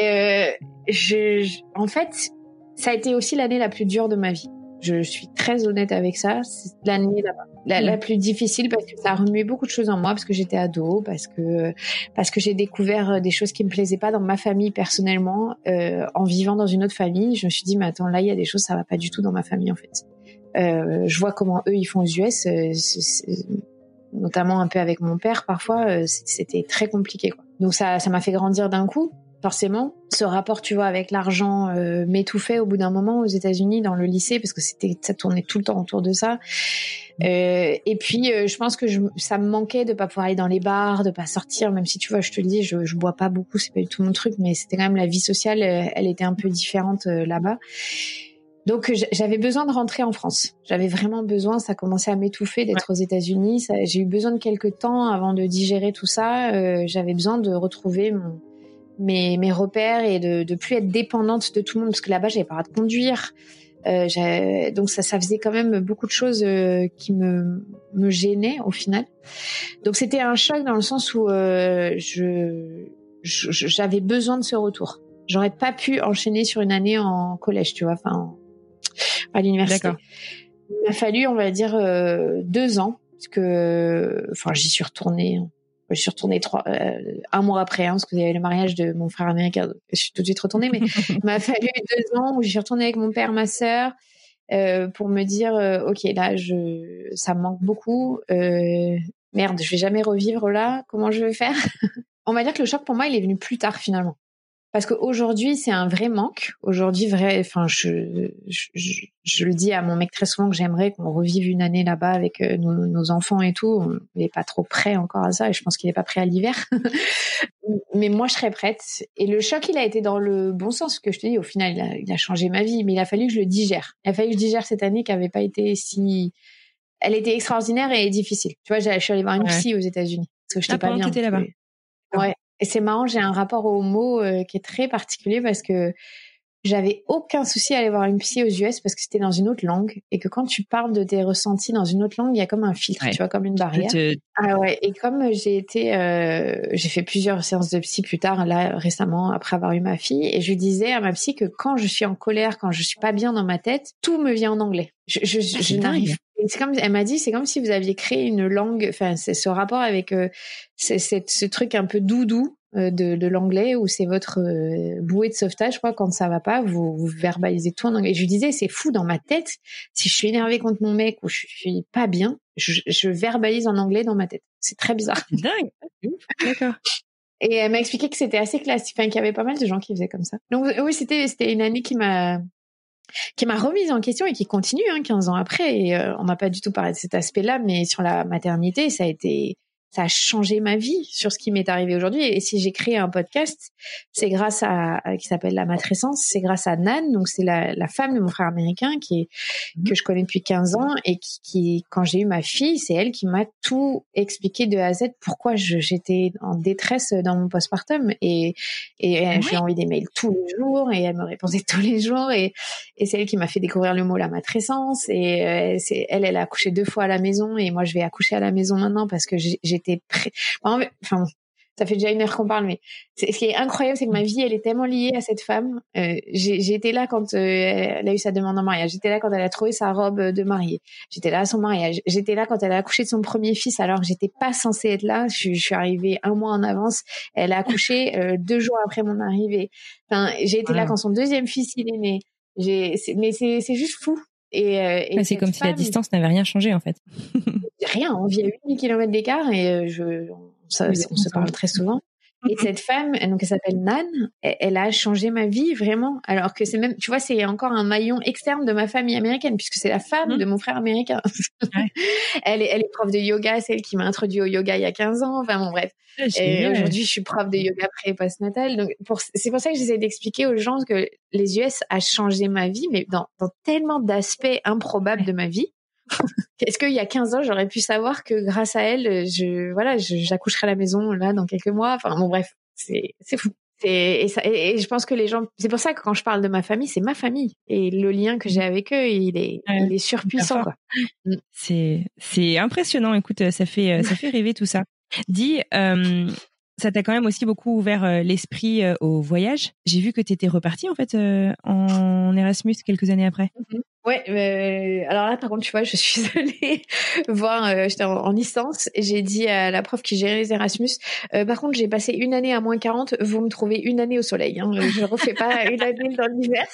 Et, euh, je, en fait, ça a été aussi l'année la plus dure de ma vie. Je suis très honnête avec ça. C'est l'année la, la, plus difficile parce que ça a remué beaucoup de choses en moi parce que j'étais ado, parce que parce que j'ai découvert des choses qui me plaisaient pas dans ma famille personnellement euh, en vivant dans une autre famille. Je me suis dit mais attends là il y a des choses ça va pas du tout dans ma famille en fait. Euh, je vois comment eux ils font aux US, euh, notamment un peu avec mon père parfois. Euh, c'était très compliqué quoi. Donc ça ça m'a fait grandir d'un coup forcément. Ce rapport, tu vois, avec l'argent euh, m'étouffait au bout d'un moment aux États-Unis dans le lycée parce que c'était ça tournait tout le temps autour de ça. Euh, et puis, euh, je pense que je, ça me manquait de pas pouvoir aller dans les bars, de pas sortir, même si tu vois, je te le dis, je, je bois pas beaucoup, c'est pas du tout mon truc, mais c'était quand même la vie sociale, euh, elle était un peu différente euh, là-bas. Donc j'avais besoin de rentrer en France. J'avais vraiment besoin, ça commençait à m'étouffer d'être aux États-Unis. J'ai eu besoin de quelques temps avant de digérer tout ça. j'avais besoin de retrouver mon, mes, mes repères et de, de plus être dépendante de tout le monde parce que là-bas j'avais pas le droit de conduire Euh, donc ça, ça faisait quand même beaucoup de choses euh, qui me, me gênaient au final. Donc c'était un choc dans le sens où euh, je, j'avais besoin de ce retour. J'aurais pas pu enchaîner sur une année en collège, tu vois, enfin à l'université. Il m'a fallu, on va dire, deux ans, parce que, enfin, j'y suis retournée je suis retournée trois, euh, un mois après, hein, parce que y avait le mariage de mon frère américain. Je suis tout de suite retournée, mais il m'a fallu deux ans où je suis retournée avec mon père, ma sœur, euh, pour me dire, euh, ok, là, je, ça me manque beaucoup. Euh, merde, je vais jamais revivre là. Comment je vais faire? On va dire que le choc pour moi, il est venu plus tard finalement parce qu'aujourd'hui c'est un vrai manque. Aujourd'hui, vrai, enfin, je, je, je, le dis à mon mec très souvent que j'aimerais qu'on revive une année là-bas avec euh, nos, nos, enfants et tout. On n'est pas trop prêt encore à ça et je pense qu'il n'est pas prêt à l'hiver. mais moi, je serais prête. Et le choc, il a été dans le bon sens. que je te dis, au final, il a, il a changé ma vie, mais il a fallu que je le digère. Il a fallu que je digère cette année qui n'avait pas été si. Elle était extraordinaire et difficile. Tu vois, je suis allée voir une psy aux États-Unis parce que je ah, pas bien. là-bas. Ouais, et c'est marrant, j'ai un rapport au mot euh, qui est très particulier parce que j'avais aucun souci à aller voir une psy aux US parce que c'était dans une autre langue et que quand tu parles de tes ressentis dans une autre langue, il y a comme un filtre, tu vois, comme une barrière. Ah ouais. Et comme j'ai été, euh, j'ai fait plusieurs séances de psy plus tard, là récemment après avoir eu ma fille, et je disais à ma psy que quand je suis en colère, quand je suis pas bien dans ma tête, tout me vient en anglais. Je, je, ah, je n'arrive c'est comme elle m'a dit c'est comme si vous aviez créé une langue enfin c'est ce rapport avec euh, ce truc un peu doudou euh, de, de l'anglais où c'est votre euh, bouée de sauvetage quoi quand ça va pas vous, vous verbalisez tout en anglais. Je lui disais c'est fou dans ma tête si je suis énervée contre mon mec ou je suis pas bien je, je verbalise en anglais dans ma tête. C'est très bizarre. Dingue d'accord. Et elle m'a expliqué que c'était assez classique enfin qu'il y avait pas mal de gens qui faisaient comme ça. Donc oui c'était c'était une année qui m'a qui m'a remise en question et qui continue hein, 15 ans après. Euh, on n'a pas du tout parlé de cet aspect-là, mais sur la maternité, ça a été ça a changé ma vie sur ce qui m'est arrivé aujourd'hui. Et si j'ai créé un podcast, c'est grâce à, qui s'appelle La Matrescence, c'est grâce à Nan, donc c'est la, la, femme de mon frère américain qui est, mhm. que je connais depuis 15 ans et qui, qui quand j'ai eu ma fille, c'est elle qui m'a tout expliqué de A à Z pourquoi j'étais en détresse dans mon postpartum et, et ouais. je lui ai envoyé des mails tous les jours et elle me répondait tous les jours et, et c'est elle qui m'a fait découvrir le mot la matrescence et euh, c'est elle, elle a accouché deux fois à la maison et moi je vais accoucher à la maison maintenant parce que j'ai j'étais prêt. Enfin, ça fait déjà une heure qu'on parle, mais ce qui est incroyable, c'est que ma vie, elle est tellement liée à cette femme. Euh, j'ai été là quand euh, elle a eu sa demande en mariage. J'étais là quand elle a trouvé sa robe de mariée. J'étais là à son mariage. J'étais là quand elle a accouché de son premier fils, alors que j'étais pas censée être là. Je, je, suis arrivée un mois en avance. Elle a accouché euh, deux jours après mon arrivée. Enfin, j'ai été là quand son deuxième fils il est né. Mais c'est juste fou. Et, euh, et c'est comme si la distance n'avait rien changé en fait. rien, on vit à 8000 km d'écart et euh, je, on, ça, on se parle très souvent. Et cette femme, donc elle s'appelle Nan, elle, a changé ma vie vraiment. Alors que c'est même, tu vois, c'est encore un maillon externe de ma famille américaine puisque c'est la femme mmh. de mon frère américain. Ouais. elle, est, elle est prof de yoga, c'est elle qui m'a introduit au yoga il y a 15 ans. Enfin bon, bref. Ah, et aujourd'hui, je suis prof de yoga pré et post-natal. Donc c'est pour ça que j'essaie d'expliquer aux gens que les US a changé ma vie, mais dans, dans tellement d'aspects improbables de ma vie est-ce qu'il y a 15 ans, j'aurais pu savoir que grâce à elle, je voilà, j'accoucherai à la maison là dans quelques mois? Enfin bon, bref, c'est c'est fou. Et, et, ça, et, je pense que les gens, c'est pour ça que quand je parle de ma famille, c'est ma famille et le lien que j'ai avec eux, il est, il est surpuissant. Mm. C'est, c'est impressionnant. Écoute, ça fait, ça fait rêver tout ça. Dis, euh, ça t'a quand même aussi beaucoup ouvert euh, l'esprit euh, au voyage. J'ai vu que tu étais reparti en fait euh, en Erasmus quelques années après. Mm-hmm. Ouais, euh, alors là, par contre, tu vois, je suis allée voir, euh, j'étais en, licence et j'ai dit à la prof qui gérait les Erasmus, euh, par contre, j'ai passé une année à moins 40, vous me trouvez une année au soleil. Hein, je ne refais pas une année dans l'hiver.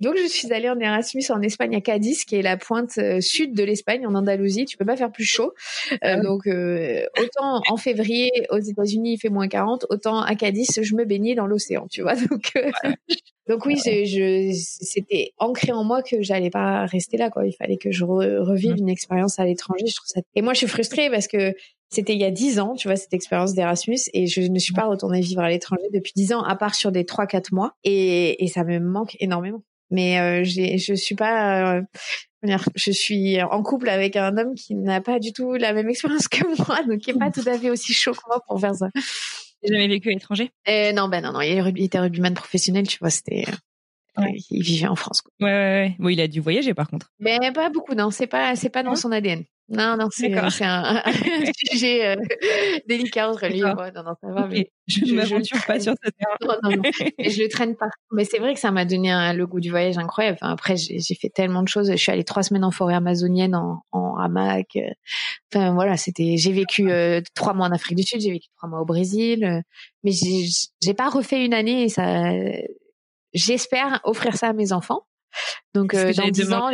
Donc, je suis allée en Erasmus en Espagne à Cadiz, qui est la pointe sud de l'Espagne, en Andalousie. Tu peux pas faire plus chaud. Ah donc, autant en février aux États-Unis, il fait moins 40, autant à Cadiz, je me baignais dans l'océan, tu vois. Donc, donc oui, je, je c'était ancré en moi que j'allais pas rester là, quoi. Il fallait que je revive mmh. une expérience à l'étranger. Je trouve ça. Et moi, je suis frustrée parce que c'était il y a dix ans, tu vois, cette expérience d'Erasmus, et je ne suis pas retournée vivre à l'étranger depuis dix ans, à part sur des trois quatre mois, et, et ça me manque énormément. Mais euh, je suis pas. Euh, je suis en couple avec un homme qui n'a pas du tout la même expérience que moi, donc qui est pas tout à fait aussi chaud que moi pour faire ça. J'ai jamais vécu à l'étranger? Euh, Non, ben non, non. Il était rugbyman professionnel, tu vois. C'était. il vivait en France. Ouais, ouais, ouais. Bon, il a dû voyager par contre. Mais pas beaucoup, non. C'est pas, c'est pas dans son ADN. Non, non, c'est un, sujet euh, délicat entre lui et moi. Non, non, ça va. Mais je ne m'aventure pas sur cette non, non, non. Mais je le traîne pas. Mais c'est vrai que ça m'a donné un, le goût du voyage incroyable. Enfin, après, j'ai fait tellement de choses. Je suis allée trois semaines en forêt amazonienne en, en hamac. Enfin, voilà, c'était. J'ai vécu euh, trois mois en Afrique du Sud. J'ai vécu trois mois au Brésil. Mais j'ai pas refait une année et ça. J'espère offrir ça à mes enfants. Donc, euh, dans dix ans,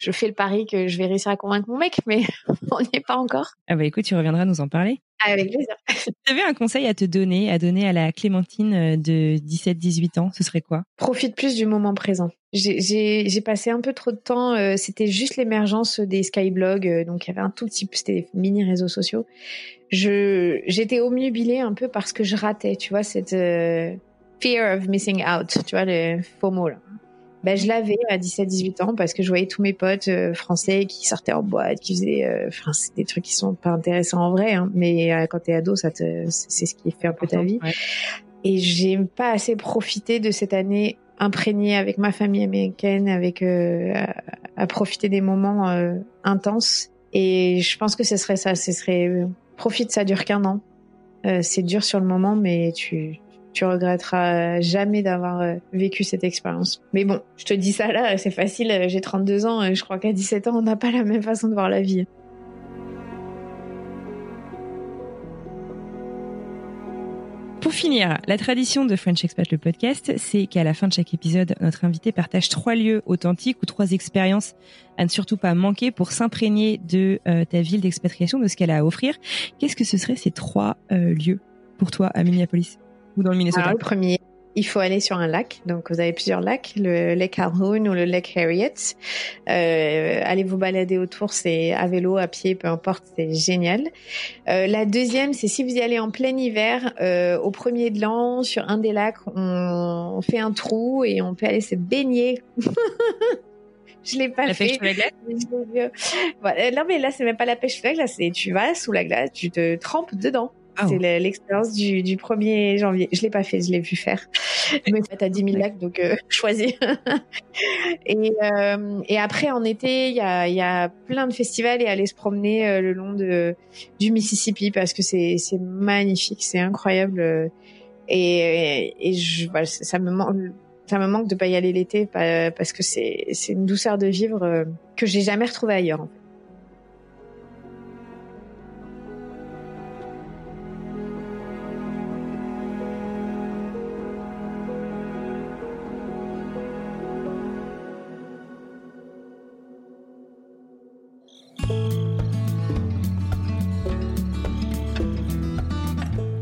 je fais le pari que je vais réussir à convaincre mon mec, mais on n'y est pas encore. Ah bah écoute, tu reviendras nous en parler. Avec plaisir. tu avais un conseil à te donner, à donner à la Clémentine euh, de 17-18 ans, ce serait quoi? Profite plus du moment présent. J'ai passé un peu trop de temps, euh, c'était juste l'émergence des skyblogs, euh, donc il y avait un tout petit, c'était des mini réseaux sociaux. J'étais omnubilée un peu parce que je ratais, tu vois, cette fear of missing out, tu vois, le FOMO là ben, je l'avais à 17-18 ans parce que je voyais tous mes potes euh, français qui sortaient en boîte, qui faisaient, euh, enfin, c'est des trucs qui sont pas intéressants en vrai, hein, mais euh, quand t'es ado, ça te, c'est ce qui fait un peu ta vie. Et j'ai pas assez profité de cette année imprégnée avec ma famille américaine, avec à, à, profiter des moments intenses. Et je pense que ce serait ça, ce serait profite, ça dure qu'un an. c'est dur sur le moment, mais tu tu regretteras jamais d'avoir euh, vécu cette expérience. Mais bon, je te dis ça là, c'est facile, euh, j'ai 32 ans, et je crois qu'à 17 ans, on n'a pas la même façon de voir la vie. Pour finir, la tradition de French Expat le podcast, c'est qu'à la fin de chaque épisode, notre invité partage trois lieux authentiques ou trois expériences à ne surtout pas manquer pour s'imprégner de euh, ta ville d'expatriation, de ce qu'elle a à offrir. Qu'est-ce que ce seraient ces trois lieux pour toi à Minneapolis ou dans le Minnesota Le premier, il faut aller sur un lac. Donc, vous avez plusieurs lacs, le lac Calhoun ou le lac Harriet. Euh, allez vous balader autour, c'est à vélo, à pied, peu importe, c'est génial. Euh, la deuxième, c'est si vous y allez en plein hiver, euh, au premier de l'an, sur un des lacs, on, on fait un trou et on peut aller se baigner. je l'ai pas la fait. Pêche sous la glace? Voilà. Non mais là c'est même pas la pêche sous la glace, c'est tu vas sous la glace, tu te trempes dedans. Ah c'est l'expérience du, du 1er janvier. Je l'ai pas fait, je l'ai vu faire. Mais à 10 000 lacs, donc euh, choisis. et, euh, et après, en été, il y a, y a plein de festivals et aller se promener euh, le long de, du Mississippi parce que c'est magnifique, c'est incroyable. Et, et je, voilà, ça me manque ça me manque de pas y aller l'été parce que c'est c'est une douceur de vivre euh, que j'ai jamais retrouvée ailleurs. En fait.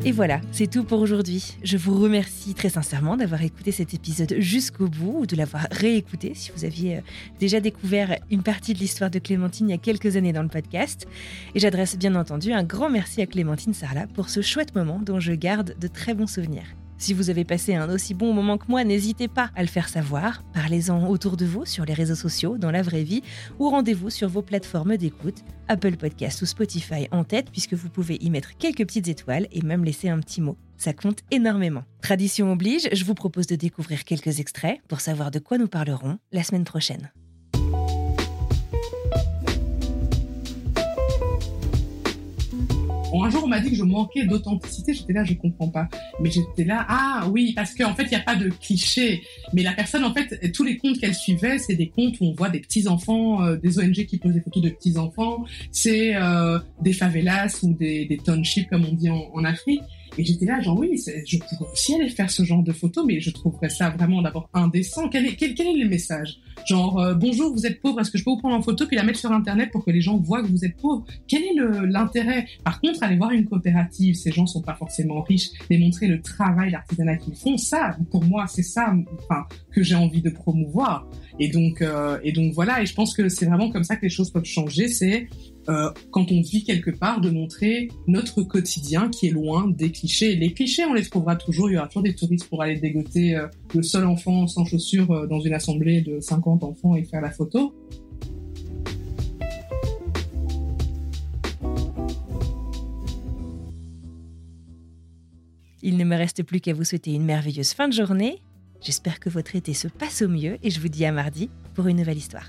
Et voilà, c'est tout pour aujourd'hui. Je vous remercie très sincèrement d'avoir écouté cet épisode jusqu'au bout ou de l'avoir réécouté si vous aviez euh, déjà découvert une partie de l'histoire de Clémentine il y a quelques années dans le podcast. Et j'adresse bien entendu un grand merci à Clémentine Sarla pour ce chouette moment dont je garde de très bons souvenirs. Si vous avez passé un aussi bon moment que moi, n'hésitez pas à le faire savoir. Parlez-en autour de vous sur les réseaux sociaux, dans la vraie vie, ou rendez-vous sur vos plateformes d'écoute, Apple Podcast ou Spotify en tête, puisque vous pouvez y mettre quelques petites étoiles et même laisser un petit mot. Ça compte énormément. Tradition oblige, je vous propose de découvrir quelques extraits pour savoir de quoi nous parlerons la semaine prochaine. Un jour, on m'a dit que je manquais d'authenticité. J'étais là, je comprends pas. Mais j'étais là, ah oui, parce qu'en fait, il n'y a pas de cliché. Mais la personne, en fait, tous les comptes qu'elle suivait, c'est des comptes où on voit des petits-enfants, euh, des ONG qui posent des photos de petits-enfants. C'est euh, des favelas ou des, des townships, comme on dit en, en Afrique. Et j'étais là, genre, oui, je pourrais aussi aller faire ce genre de photos, mais je trouverais ça vraiment d'abord indécent. Quel est, quel, est le message? Genre, euh, bonjour, vous êtes pauvre, est-ce que je peux vous prendre en photo puis la mettre sur Internet pour que les gens voient que vous êtes pauvre? Quel est l'intérêt? Par contre, aller voir une coopérative, ces gens sont pas forcément riches, démontrer le travail, l'artisanat qu'ils font, ça, pour moi, c'est ça enfin, que j'ai envie de promouvoir. Et donc, euh, et donc voilà, et je pense que c'est vraiment comme ça que les choses peuvent changer, c'est euh, quand on vit quelque part, de montrer notre quotidien qui est loin des clichés. Les clichés, on les trouvera toujours. Il y aura toujours des touristes pour aller dégoter euh, le seul enfant sans chaussures euh, dans une assemblée de 50 enfants et faire la photo. Il ne me reste plus qu'à vous souhaiter une merveilleuse fin de journée J'espère que votre été se passe au mieux et je vous dis à mardi pour une nouvelle histoire.